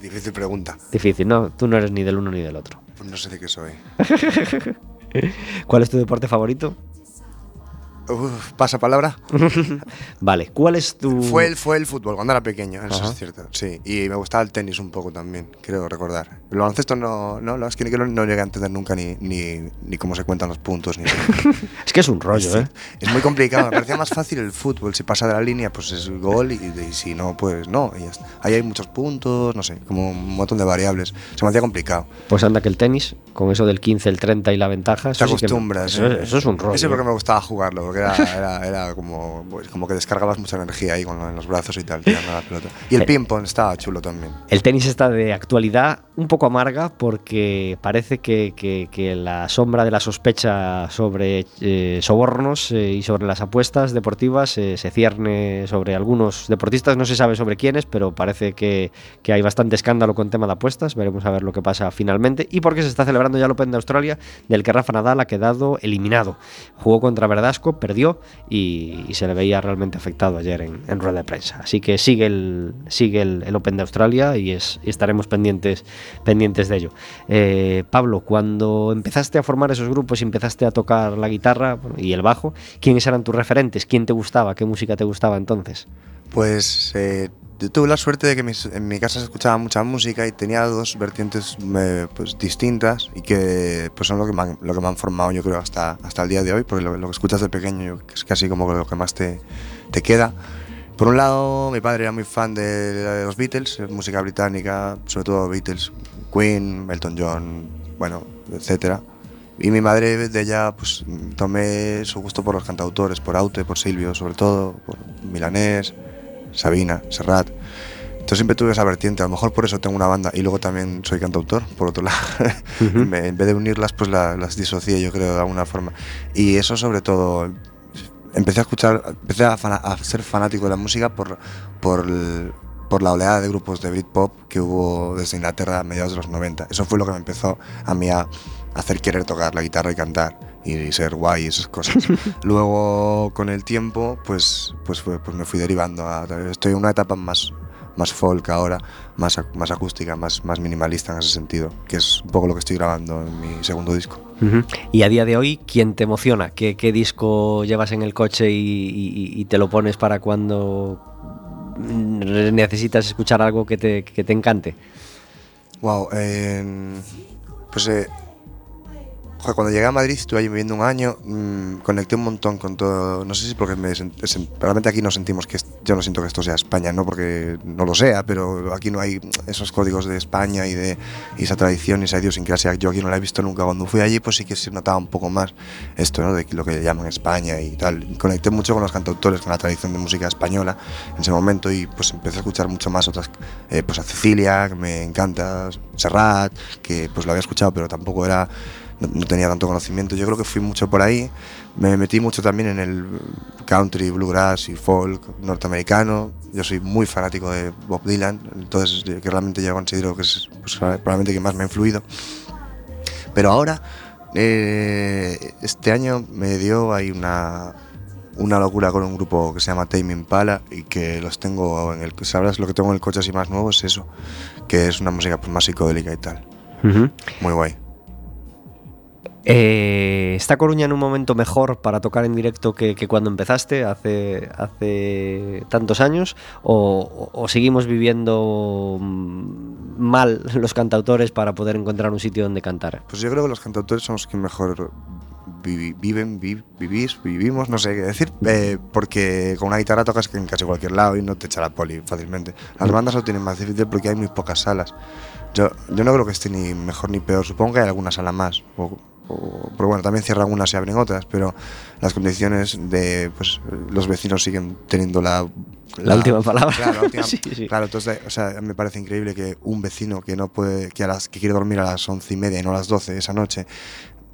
C: Difícil pregunta.
A: Difícil, ¿no? Tú no eres ni del uno ni del otro.
C: Pues no sé de qué soy. [LAUGHS]
A: ¿Cuál es tu deporte favorito?
C: Uf, pasa palabra. [LAUGHS]
A: Vale, ¿cuál es tu...?
C: Fue el, fue el fútbol cuando era pequeño, eso
A: Ajá.
C: es cierto. Sí, y me gustaba el tenis un poco también, creo recordar. El baloncesto no, no, no, es que no, no llegué a entender nunca ni, ni, ni cómo se cuentan los puntos. Ni [LAUGHS]
A: Es que es un rollo, ¿eh?
C: Es muy complicado, me parecía más fácil el fútbol. Si pasa de la línea, pues es gol y, y si no, pues no. y. Ahí hay muchos puntos, no sé, como un montón de variables. Se me hacía complicado.
A: Pues anda que el tenis, con eso del 15, el 30 y la ventaja...
C: Te
A: eso sí
C: acostumbras.
A: eso,
C: ¿eh?
A: eso es un rollo.
C: Ese
A: ¿eh?
C: porque me gustaba jugarlo, porque era, era, era como, pues, como que descargabas mucha energía ahí con en los brazos y tal, tirando la pelota. Y el
A: Eh.
C: ping-pong estaba chulo también.
A: El tenis está de actualidad un poco amarga porque parece que, que- que la sombra de la sospecha sobre eh, sobornos eh, y sobre las apuestas deportivas eh, se cierne sobre algunos deportistas. No se sabe sobre quiénes, pero parece que, que hay bastante escándalo con tema de apuestas. Veremos a ver lo que pasa finalmente. Y porque se está celebrando ya el Open de Australia, del que Rafa Nadal ha quedado eliminado. Jugó contra Verdasco, perdió y, se le veía realmente afectado ayer en, rueda de prensa. Así que sigue el, sigue el, Open de Australia y, es, estaremos pendientes, pendientes de ello. Eh, Pablo, cuando empezaste a formar esos grupos y empezaste a tocar la guitarra y el bajo, ¿quiénes eran tus referentes? ¿Quién te gustaba? ¿Qué música te gustaba entonces?
C: Pues eh, yo tuve la suerte de que en mi casa se escuchaba mucha música y tenía dos vertientes eh, pues, distintas y que pues, son lo que, han, lo que me han formado yo creo hasta, hasta el día de hoy, porque lo, que escuchas de pequeño es casi como lo que más te, te queda. Por un lado, mi padre era muy fan de, los Beatles, música británica, sobre todo Beatles, Queen, Elton John, bueno, etcétera. Y mi madre de ella, pues tomé su gusto por los cantautores, por Aute, por Silvio, sobre todo, por Milanés, Sabina, Serrat. Entonces siempre tuve esa vertiente, a lo mejor por eso tengo una banda y luego también soy cantautor, por otro lado. [LAUGHS] Me- en vez de unirlas, pues la- las disocié, yo creo, de alguna forma. Y eso sobre todo, empecé a escuchar, empecé a, a ser fanático de la música por, por, el- por la oleada de grupos de Britpop que hubo desde Inglaterra a mediados de los 90. Eso fue lo que me empezó a mí a hacer querer tocar la guitarra y cantar y ser guay y esas cosas. [LAUGHS] Luego, con el tiempo, pues, pues, fue- pues me fui derivando. A, estoy en una etapa más, más folk ahora, más, más acústica, más, más minimalista en ese sentido, que es un poco lo que estoy grabando en mi segundo disco.
A: Y a día de hoy, ¿quién te emociona? ¿Qué, qué disco llevas en el coche y, y- y te lo pones para cuando necesitas escuchar algo que te, que te encante?
C: Wow, pues eh, joder, cuando llegué a Madrid, estuve allí viviendo un año, mm, conecté un montón con todo, no sé si porque me realmente aquí no sentimos que, yo no siento que esto sea España, no porque no lo sea, pero aquí no hay esos códigos de España y de y esa tradición y esa idiosincrasia, yo aquí no la he visto nunca, cuando fui allí pues sí que se notaba un poco más esto, ¿no? de lo que llaman España y tal, conecté mucho con los cantautores, con la tradición de música española en ese momento y pues empecé a escuchar mucho más otras, eh, pues a Cecilia, que me encanta, Serrat, que pues lo había escuchado pero tampoco era no, tenía tanto conocimiento. Yo creo que fui mucho por ahí. Me metí mucho también en el country, bluegrass y folk norteamericano. Yo soy muy fanático de Bob Dylan, entonces que realmente yo considero que es pues, probablemente que más me ha influido. Pero ahora, eh, este año me dio ahí una, una locura con un grupo que se llama Tame Impala y que los tengo en el sabrás lo que tengo en el coche así más nuevo es eso, que es una música pues, más psicodélica y tal. Muy guay.
A: Eh, ¿Está Coruña en un momento mejor para tocar en directo que, que cuando empezaste hace, hace tantos años? ¿O, o- seguimos viviendo mm, mal los cantautores para poder encontrar un sitio donde cantar?
C: Pues yo creo que los cantautores son los que mejor vivi- viven, vi- vivís, vivimos, no sé qué decir, eh, porque con una guitarra tocas en casi cualquier lado y no te echa la poli fácilmente. Las bandas lo tienen más difícil porque hay muy pocas salas. Yo, yo no creo que esté ni mejor ni peor, supongo que hay alguna sala más. o- o- pero bueno, también cierran unas y abren otras, pero las condiciones de pues los vecinos siguen teniendo la
A: La última palabra.
C: Claro, la última- [LAUGHS]
A: Sí, sí.
C: claro, entonces, o sea, me parece increíble que un vecino que no puede, que a las que quiere dormir a las once y media y no a las 12 esa noche,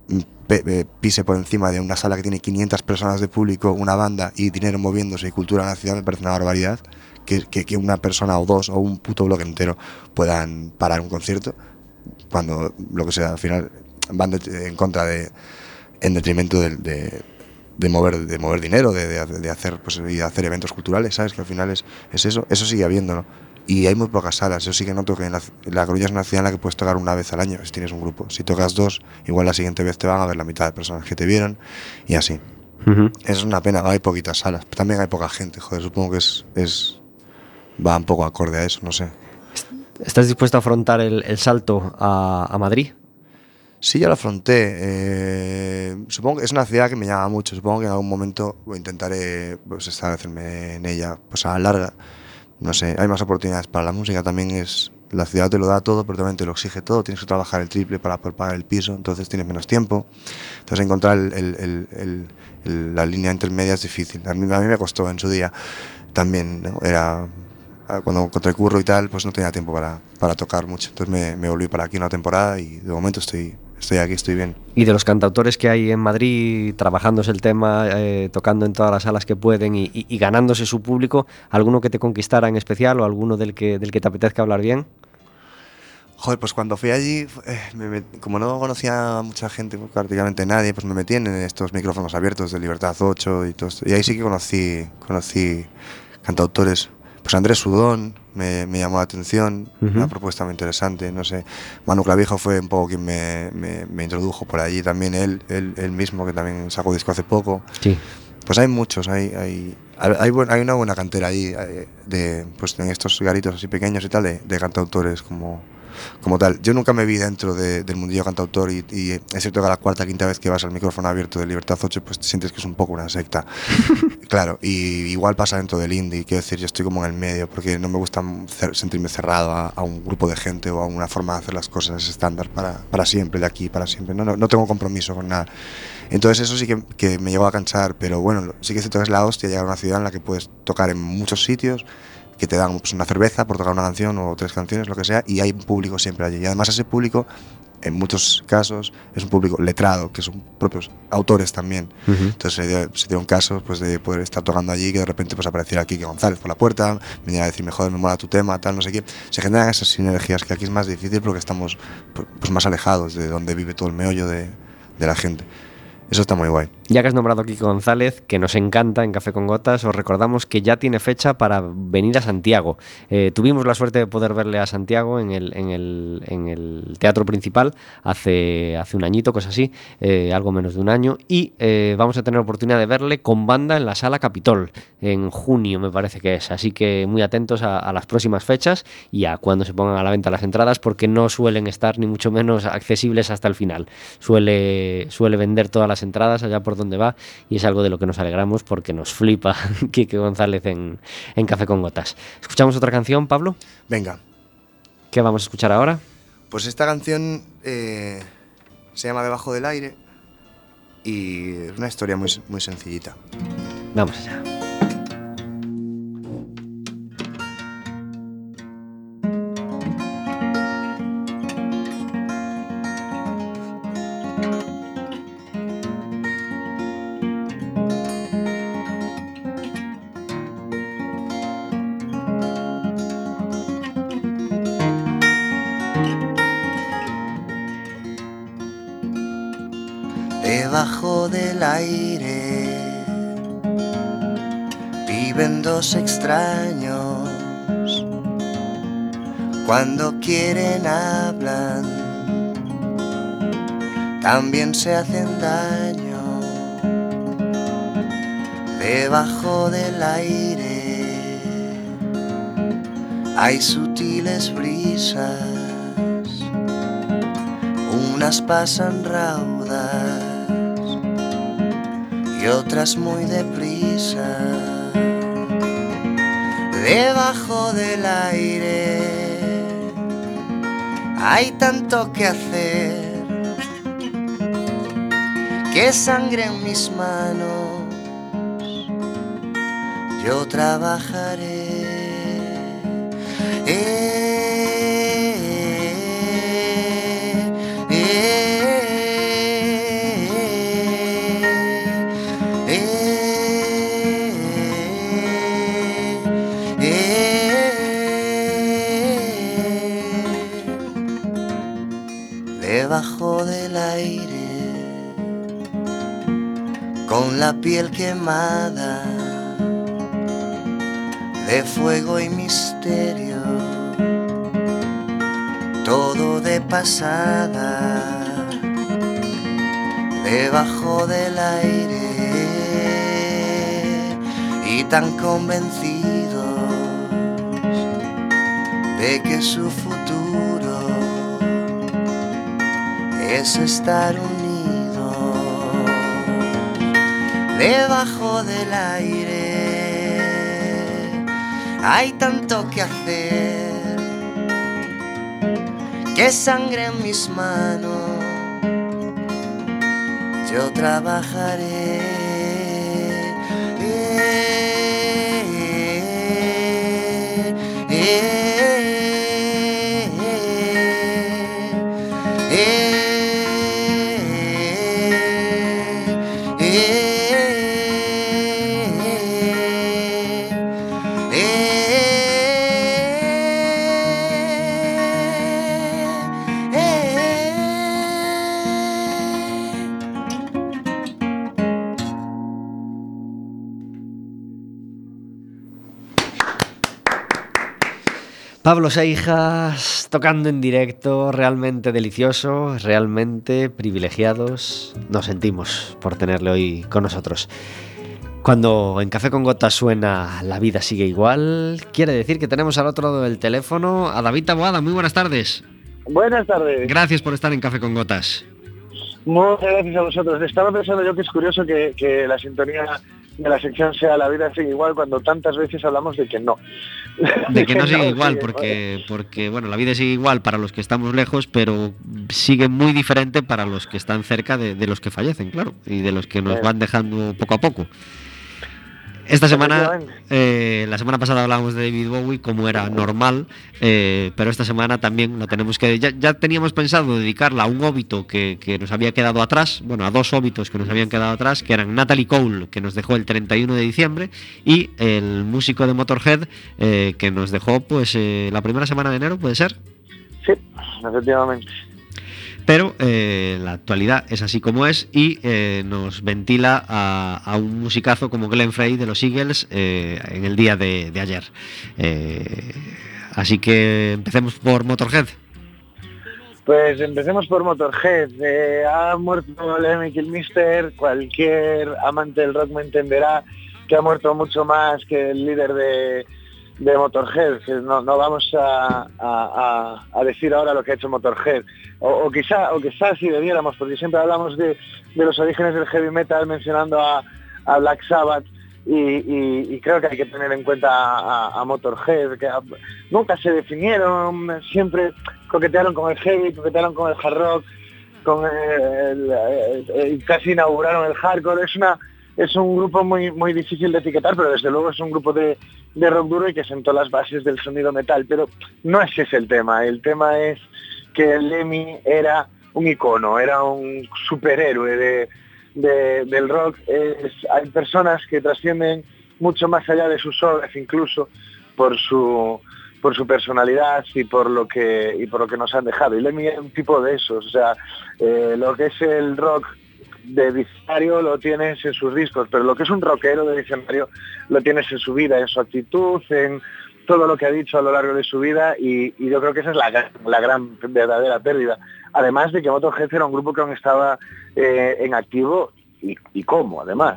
C: mm, eh, pise por encima de una sala que tiene 500 personas de público, una banda y dinero moviéndose y cultura en la ciudad, me parece una barbaridad. Que, que, que una persona o dos o un puto bloque entero puedan parar un concierto cuando lo que sea al final van de- en contra de en detrimento del- de, de mover de mover dinero de, de- de hacer pues y de hacer eventos culturales sabes que al final es, es eso eso sigue habiéndolo y hay muy pocas salas yo sí que noto que en la, la Coruña es una ciudad en la que puedes tocar una vez al año si tienes un grupo si tocas dos igual la siguiente vez te van a ver la mitad de personas que te vieron y así
A: Ujú.
C: Es una pena, hay poquitas salas. También hay poca gente, joder, supongo que es, es va un poco acorde a eso, no sé.
A: ¿Estás dispuesto a afrontar el, el salto a, a Madrid?
C: Sí, ya lo afronté. eh, supongo que es una ciudad que me llama mucho. Supongo que en algún momento intentaré pues, establecerme en ella pues, a la larga. No sé, hay más oportunidades para la música. También es. La ciudad te lo da todo, pero también te lo exige todo. Tienes que trabajar el triple para poder pagar el piso, entonces tienes menos tiempo. Entonces, encontrar el- el- el- la línea intermedia es difícil. A mí, a mí me costó en su día también. ¿no? Era. ah, Cuando encontré curro y tal, pues no tenía tiempo para, para tocar mucho. Entonces me, me volví para aquí una temporada y de momento estoy, estoy aquí, estoy bien.
A: Y de los cantautores que hay en Madrid, trabajándose el tema, eh, tocando en todas las salas que pueden y, y- y ganándose su público, ¿alguno que te conquistara en especial o alguno del que, del que te apetezca hablar bien?
C: Joder, pues cuando fui allí, eh, me met- como no conocía a mucha gente, prácticamente nadie, pues me metí en estos micrófonos abiertos de Libertad 8 y todo esto. Y ahí sí que conocí, conocí cantautores. Pues Andrés Sudón me, me llamó la atención, una propuesta muy interesante, no sé. Manu Clavijo fue un poco quien me, me- me introdujo por allí, también él, él, él mismo, que también sacó disco hace poco.
A: Sí.
C: Pues hay muchos, hay, hay, hay, hay una buena cantera ahí, eh, de, pues en estos garitos así pequeños y tal, de, de cantautores como, como tal. Yo nunca me vi dentro de- del mundillo cantautor y, y es cierto que a la cuarta, quinta vez que vas al micrófono abierto de Libertad 8, pues te sientes que es un poco una secta. [LAUGHS] claro, y igual pasa dentro del indie, quiero decir, yo estoy como en el medio porque no me gusta sentirme cerrado a, a un grupo de gente o a una forma de hacer las cosas estándar para, para siempre, de aquí para siempre. No, no, no tengo compromiso con nada. Entonces eso sí que, que me llegó a cansar, pero bueno, sí que es cierto que es la hostia llegar a una ciudad en la que puedes tocar en muchos sitios, que te dan pues, una cerveza por tocar una canción o tres canciones, lo que sea, y hay un público siempre allí. Y además ese público, en muchos casos, es un público letrado, que son propios autores también.
A: Ujú.
C: Entonces se dio, se dio un caso pues, de poder estar tocando allí que de repente pues, apareciera Kike González por la puerta, venía a decirme, joder, me mola tu tema, tal, no sé qué. Se generan esas sinergias que aquí es más difícil porque estamos pues, pues, más alejados de donde vive todo el meollo de, de la gente. Eso está muy guay.
A: Ya que has nombrado a Kiko González, que nos encanta en Café con Gotas, os recordamos que ya tiene fecha para venir a Santiago. Eh, tuvimos la suerte de poder verle a Santiago en el, en el, en el teatro principal hace, un añito, cosa así, eh, algo menos de un año, y eh, vamos a tener oportunidad de verle con banda en la sala Capitol, en junio me parece que es. Así que muy atentos a, a las próximas fechas y a cuando se pongan a la venta las entradas, porque no suelen estar ni mucho menos accesibles hasta el final. Suele, suele vender todas las entradas allá por donde va y es algo de lo que nos alegramos porque nos flipa [LAUGHS] Quique González en, en Café con Gotas. ¿Escuchamos otra canción, Pablo?
C: Venga,
A: ¿Qué vamos a escuchar ahora?
C: pues esta canción eh, se llama Debajo del aire y es una historia muy, muy sencillita.
A: Vamos allá.
D: Cuando quieren hablan, también se hacen daño. Debajo del aire hay sutiles brisas unas pasan raudas y otras muy deprisa. Debajo del aire hay tanto que hacer que sangre en mis manos yo trabajaré. Debajo del aire, con la piel quemada de fuego y misterio, todo de pasada, debajo del aire. y tan convencidos de que su futuro es estar unidos debajo del aire. Hay tanto que hacer que sangre en mis manos. Yo trabajaré.
A: Pablo Seijas tocando en directo, realmente delicioso, realmente privilegiados. Nos sentimos por tenerle hoy con nosotros. Cuando en Café con Gotas suena La vida sigue igual, quiere decir que tenemos al otro lado del teléfono a David Taboada. Muy buenas tardes.
F: Buenas tardes.
A: Gracias por estar en Café con Gotas.
F: Muchas gracias a vosotros. Estaba pensando yo que es curioso que, que la sintonía de la sección sea La vida sigue igual cuando tantas veces hablamos de que no. [LAUGHS]
A: De que no sigue igual, porque, porque bueno, la vida sigue igual para los que estamos lejos, pero sigue muy diferente para los que están cerca de, de los que fallecen, claro, y de los que nos van dejando poco a poco. Esta semana, eh, la semana pasada hablábamos de David Bowie como era normal, eh, pero esta semana también lo tenemos que... Ya, ya teníamos pensado dedicarla a un óbito que, que nos había quedado atrás, bueno, a dos óbitos que nos habían quedado atrás, que eran Natalie Cole, que nos dejó el 31 de diciembre, y el músico de Motorhead, eh, que nos dejó pues eh, la primera semana de enero, ¿puede ser?
F: Sí, efectivamente.
A: Pero eh, la actualidad es así como es y eh, nos ventila a, un musicazo como Glenn Frey de los Eagles eh, en el día de, ayer. Así que empecemos por Motorhead.
F: Pues empecemos por Motorhead. Ha muerto Lemmy Kilmister, cualquier amante del rock me entenderá que ha muerto mucho más que el líder de, de Motorhead. Que no, no vamos a, a- decir ahora lo que ha hecho Motorhead. O, quizá, o quizá si debiéramos, porque siempre hablamos de, de los orígenes del heavy metal mencionando a, a Black Sabbath. Y, y- creo que hay que tener en cuenta a, Motorhead, que nunca se definieron, siempre coquetearon con el heavy, coquetearon con el hard rock, con el- el- casi inauguraron el hardcore. Es una es un grupo muy muy difícil de etiquetar, pero desde luego es un grupo de, de rock duro y que sentó las bases del sonido metal. Pero no ese es el tema. El tema es que Lemmy era un icono, era un superhéroe de, de- del rock. Hay personas que trascienden mucho más allá de sus obras, incluso por su por su personalidad y por lo que y por lo que nos han dejado. Y Lemmy es un tipo de esos, o sea, eh, lo que es el rock de diccionario lo tienes en sus discos, pero lo que es un rockero de diccionario lo tienes en su vida, en su actitud, en todo lo que ha dicho a lo largo de su vida y, yo creo que esa es la, gran- la gran verdadera pérdida. Además de que Motorhead era un grupo que aún estaba eh, en activo y, y cómo, además,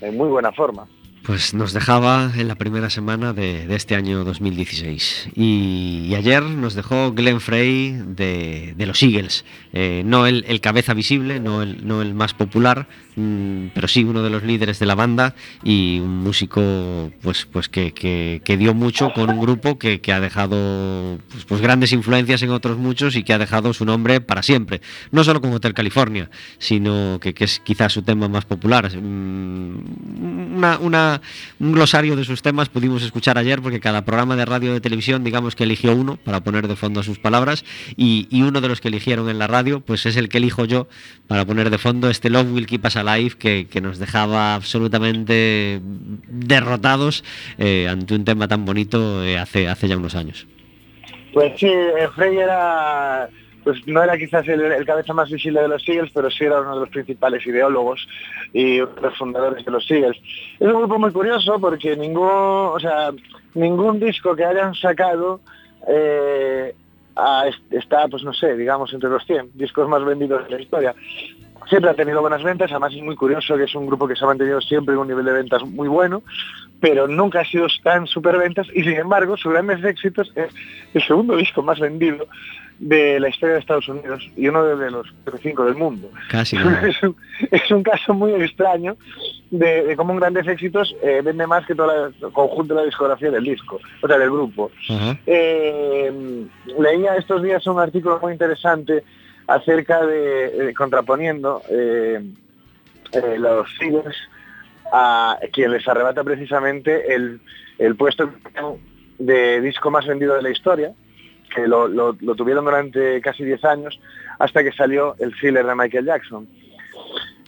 F: en muy buena forma.
A: Pues nos dejaba en la primera semana de, este año 2016. Y, y ayer nos dejó Glenn Frey de, los Eagles. Eh, no el, cabeza visible, no el, no el más popular, mm, pero sí uno de los líderes de la banda y un músico pues, pues que, que- dio mucho con un grupo que, que ha dejado pues, pues grandes influencias en otros muchos y que ha dejado su nombre para siempre. No solo con Hotel California, sino que, es quizás su tema más popular. Mm, Una, un glosario de sus temas pudimos escuchar ayer porque cada programa de radio de televisión digamos que eligió uno para poner de fondo a sus palabras y, uno de los que eligieron en la radio pues es el que elijo yo para poner de fondo este Love Will Keep Us Alive que, nos dejaba absolutamente derrotados eh, ante un tema tan bonito eh, hace, hace ya unos años.
F: Pues sí, Frey era, pues no era quizás el, cabeza más visible de los Eagles, pero sí era uno de los principales ideólogos y los fundadores de los Eagles. Es un grupo muy curioso porque ningún, o sea, ningún disco que hayan sacado eh, está, pues no sé, digamos entre los 100 discos más vendidos de la historia. Siempre ha tenido buenas ventas, además es muy curioso que es un grupo que se ha mantenido siempre en un nivel de ventas muy bueno, pero nunca ha sido tan superventas y sin embargo su grandes éxitos es el segundo disco más vendido de la historia de Estados Unidos y uno de los cinco del mundo.
A: Casi. [LAUGHS]
F: es, un, es, un, caso muy extraño de, de cómo un grandes éxitos eh, vende más que todo el conjunto de la discografía del disco, o sea, del grupo.
A: Uh -huh.
F: eh, leía estos días un artículo muy interesante acerca de, contraponiendo eh, eh, los Seagulls a quien les arrebata precisamente el, el puesto de disco más vendido de la historia, que lo, lo, tuvieron durante casi 10 años, hasta que salió el thriller de Michael Jackson.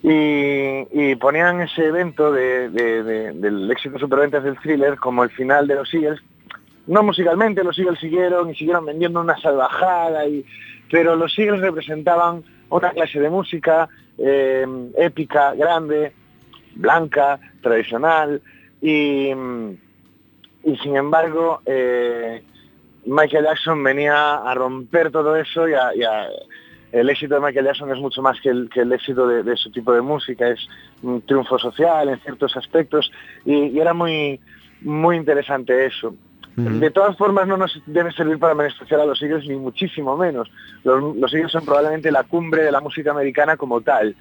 F: Y, ponían ese evento de, de, de, del éxito superventas del thriller como el final de los Eagles. No musicalmente, los Eagles siguieron y siguieron vendiendo una salvajada, y, pero los Eagles representaban una clase de música eh, épica, grande, blanca, tradicional, y, y sin embargo eh, Michael Jackson venía a romper todo eso y, el éxito de Michael Jackson es mucho más que el, éxito de, de, su tipo de música, es un triunfo social en ciertos aspectos y, y era muy, muy interesante eso. De todas formas no nos debe servir para menospreciar a los Eagles ni muchísimo menos. Los, los son probablemente la cumbre de la música americana como tal.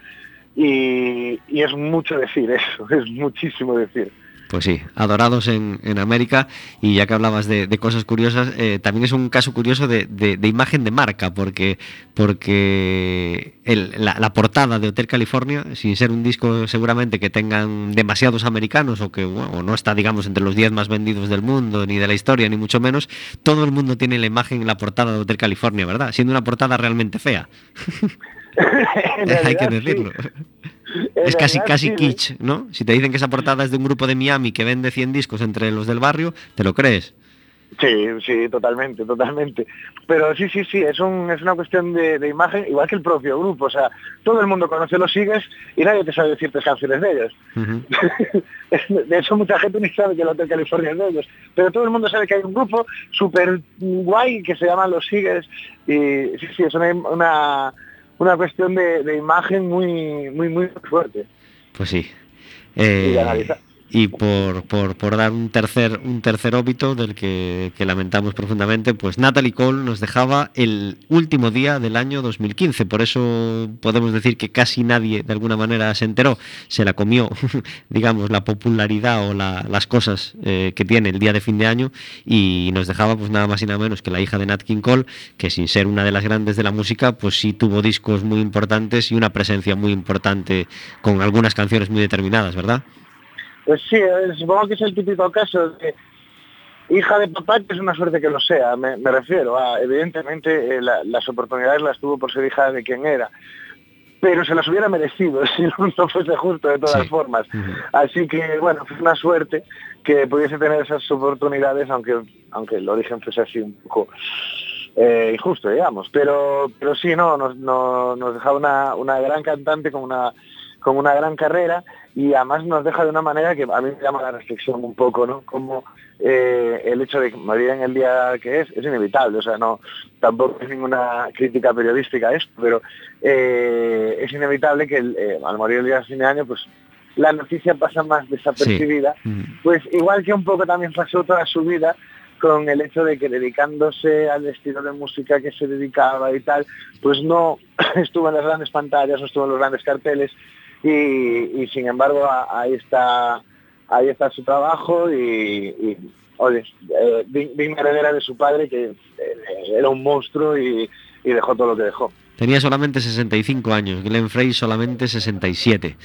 F: Y, es mucho decir eso, [LAUGHS] es muchísimo decir.
A: Pues sí, adorados en, en América y ya que hablabas de, de cosas curiosas, eh, también es un caso curioso de, de, de, imagen de marca, porque, porque el, la, la, portada de Hotel California, sin ser un disco seguramente que tengan demasiados americanos o que bueno, no está, digamos, entre los 10 más vendidos del mundo, ni de la historia, ni mucho menos, todo el mundo tiene la imagen en la portada de Hotel California, ¿verdad? Siendo una portada realmente fea. [LAUGHS] [LAUGHS] Hay que decirlo. Sí. Es casi, casi kitsch, ¿no? Si te dicen que esa portada es de un grupo de Miami que vende 100 discos entre los del barrio, ¿te lo crees?
F: Sí, sí, totalmente, totalmente. Pero sí, sí, sí, es, un, es una cuestión de, de, imagen, igual que el propio grupo. O sea, todo el mundo conoce los sigues y nadie te sabe decir tres canciones de ellos. Uh [LAUGHS] -huh. de hecho, mucha gente ni sabe que el Hotel California es de ellos. Pero todo el mundo sabe que hay un grupo súper guay que se llama Los Sigues. Y sí, sí, es una, una una cuestión de, de, imagen muy, muy, muy fuerte.
A: Pues sí. Eh, y por, por, por, dar un tercer, un tercer óbito del que, que, lamentamos profundamente, pues Natalie Cole nos dejaba el último día del año 2015. Por eso podemos decir que casi nadie de alguna manera se enteró, se la comió, [LAUGHS] digamos, la popularidad o la, las cosas eh, que tiene el día de fin de año y nos dejaba pues nada más y nada menos que la hija de Nat King Cole, que sin ser una de las grandes de la música, pues sí tuvo discos muy importantes y una presencia muy importante con algunas canciones muy determinadas, ¿verdad?
F: Pues sí, supongo que es el típico caso de hija de papá, que es una suerte que lo sea, me, me refiero a, evidentemente, eh, la, las oportunidades las tuvo por ser hija de quien era, pero se las hubiera merecido [LAUGHS] si no fuese justo de todas sí. formas. Así que, bueno, fue una suerte que pudiese tener esas oportunidades, aunque, aunque el origen fuese así un poco eh, injusto, digamos, pero, pero sí, no, nos, no, nos dejaba una, una gran cantante con una, con una gran carrera y además nos deja de una manera que a mí me llama la reflexión un poco, ¿no? Como eh, el hecho de morir en el día que es es inevitable, o sea, no tampoco es ninguna crítica periodística a esto, pero eh, es inevitable que el, eh, al morir el día de fin de año, pues la noticia pasa más desapercibida, sí. pues igual que un poco también pasó toda su vida con el hecho de que dedicándose al estilo de música que se dedicaba y tal, pues no [CLEARS THROAT] estuvo en las grandes pantallas, no estuvo en los grandes carteles, y, sin embargo ahí está ahí está su trabajo y, y oye, eh, heredera de su padre que eh, era un monstruo y, y, dejó todo lo que dejó.
A: Tenía solamente 65 años, Glenn Frey solamente 67.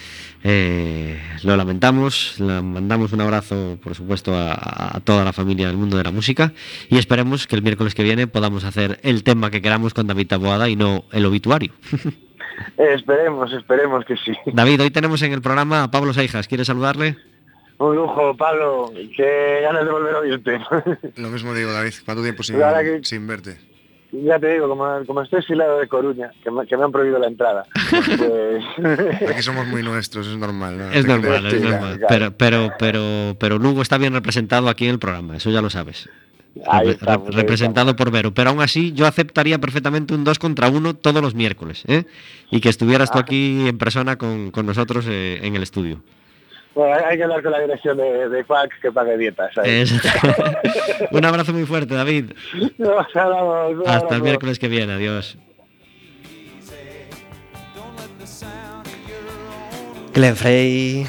A: Eh, lo lamentamos, le mandamos un abrazo, por supuesto, a, a, toda la familia del mundo de la música y esperemos que el miércoles que viene podamos hacer el tema que queramos con David Taboada y no el obituario. [LAUGHS]
F: Esperemos, esperemos que sí.
A: David, hoy tenemos en el programa a Pablo Seijas. ¿Quieres saludarle?
F: Un lujo, Pablo. Que ganas de volver a oírte.
C: Lo mismo digo, David. ¿Cuánto tiempo sin, que, sin verte?
F: Ya te digo, como, como estoy exilado de Coruña, que me, que me han prohibido la entrada.
C: Pues... Aquí somos muy nuestros, es normal. ¿no?
A: Es normal, es normal. Pero, pero, pero, pero Lugo está bien representado aquí en el programa, eso ya lo sabes.
F: Ahí ahí
A: representado por Vero. Pero aún así, yo aceptaría perfectamente un 2 contra 1 todos los miércoles. ¿eh? Y que estuvieras
F: Ah.
A: tú aquí en persona con, con nosotros eh, en el estudio.
F: Bueno, hay- que hablar con la dirección de, de que pague dietas.
A: un abrazo muy fuerte, David. [LAUGHS]
F: Nos hablamos, un
A: Hasta el miércoles que viene. Adiós. Glenn Frey,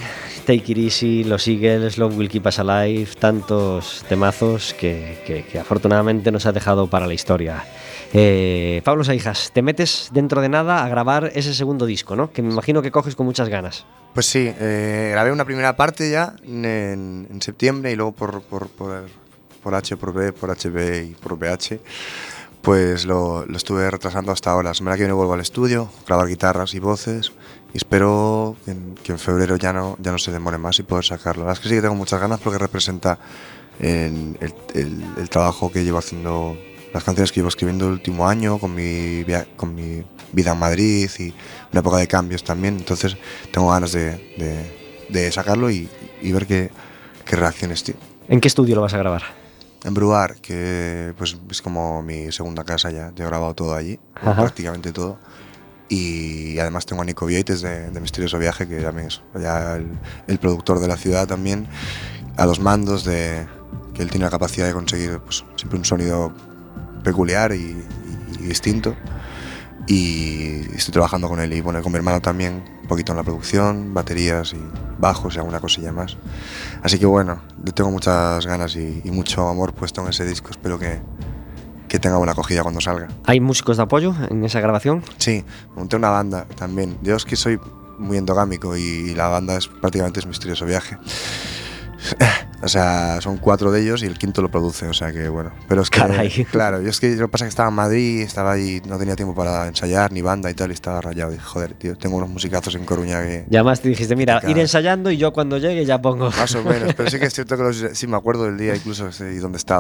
A: Take It Easy, Los Eagles, Long Will Keep Us Alive, tantos temazos que, que- que afortunadamente nos ha dejado para la historia. Eh, Pablo Saijas, te metes dentro de nada a grabar ese segundo disco, ¿no? Que me imagino que coges con muchas ganas.
C: Pues sí, eh, grabé una primera parte ya en, en septiembre y luego por, por, por, por H, por B, por HB y por BH, pues lo, lo estuve retrasando hasta ahora. La semana que viene vuelvo al estudio, grabar guitarras y voces y espero que en, que en febrero ya no, ya no se demore más y poder sacarlo. La verdad es que sí que tengo muchas ganas porque representa en el, el- el trabajo que llevo haciendo, las canciones que llevo escribiendo el último año, con mi, con mi vida en Madrid y una época de cambios también. Entonces tengo ganas de, de- de sacarlo y, y ver qué, qué reacciones tiene.
A: ¿En qué estudio lo vas a grabar?
C: En Bruar, que pues es como mi segunda casa ya, yo he grabado todo allí,
A: Ajá.
C: prácticamente todo. Y además tengo a Nico Vieites de, de Misterioso Viaje, que también es ya el, el productor de la ciudad también, a los mandos de que él tiene la capacidad de conseguir pues, siempre un sonido peculiar y, y- y distinto. Y estoy trabajando con él y bueno, con mi hermano también, un poquito en la producción, baterías y bajos y alguna cosilla más. Así que bueno, yo tengo muchas ganas y, y mucho amor puesto en ese disco. Espero que, que tenga buena acogida cuando salga.
A: ¿Hay músicos de apoyo en esa grabación?
C: Sí, monté una banda también. Yo es que soy muy endogámico y, la banda es prácticamente es misterioso viaje. [LAUGHS] O sea, son cuatro de ellos y el quinto lo produce, o sea que bueno. Pero es que,
A: Caray. [LAUGHS]
C: claro, yo es que lo que pasa es que estaba en Madrid, estaba ahí, no tenía tiempo para ensayar ni banda y tal, y estaba rayado. Y joder, tío, tengo unos musicazos en Coruña que.
A: Ya más te dijiste, mira, ir ensayando y yo cuando llegue ya pongo.
C: Más o menos, pero sí que es [LAUGHS] cierto que los- sí me acuerdo del día incluso y dónde estaba.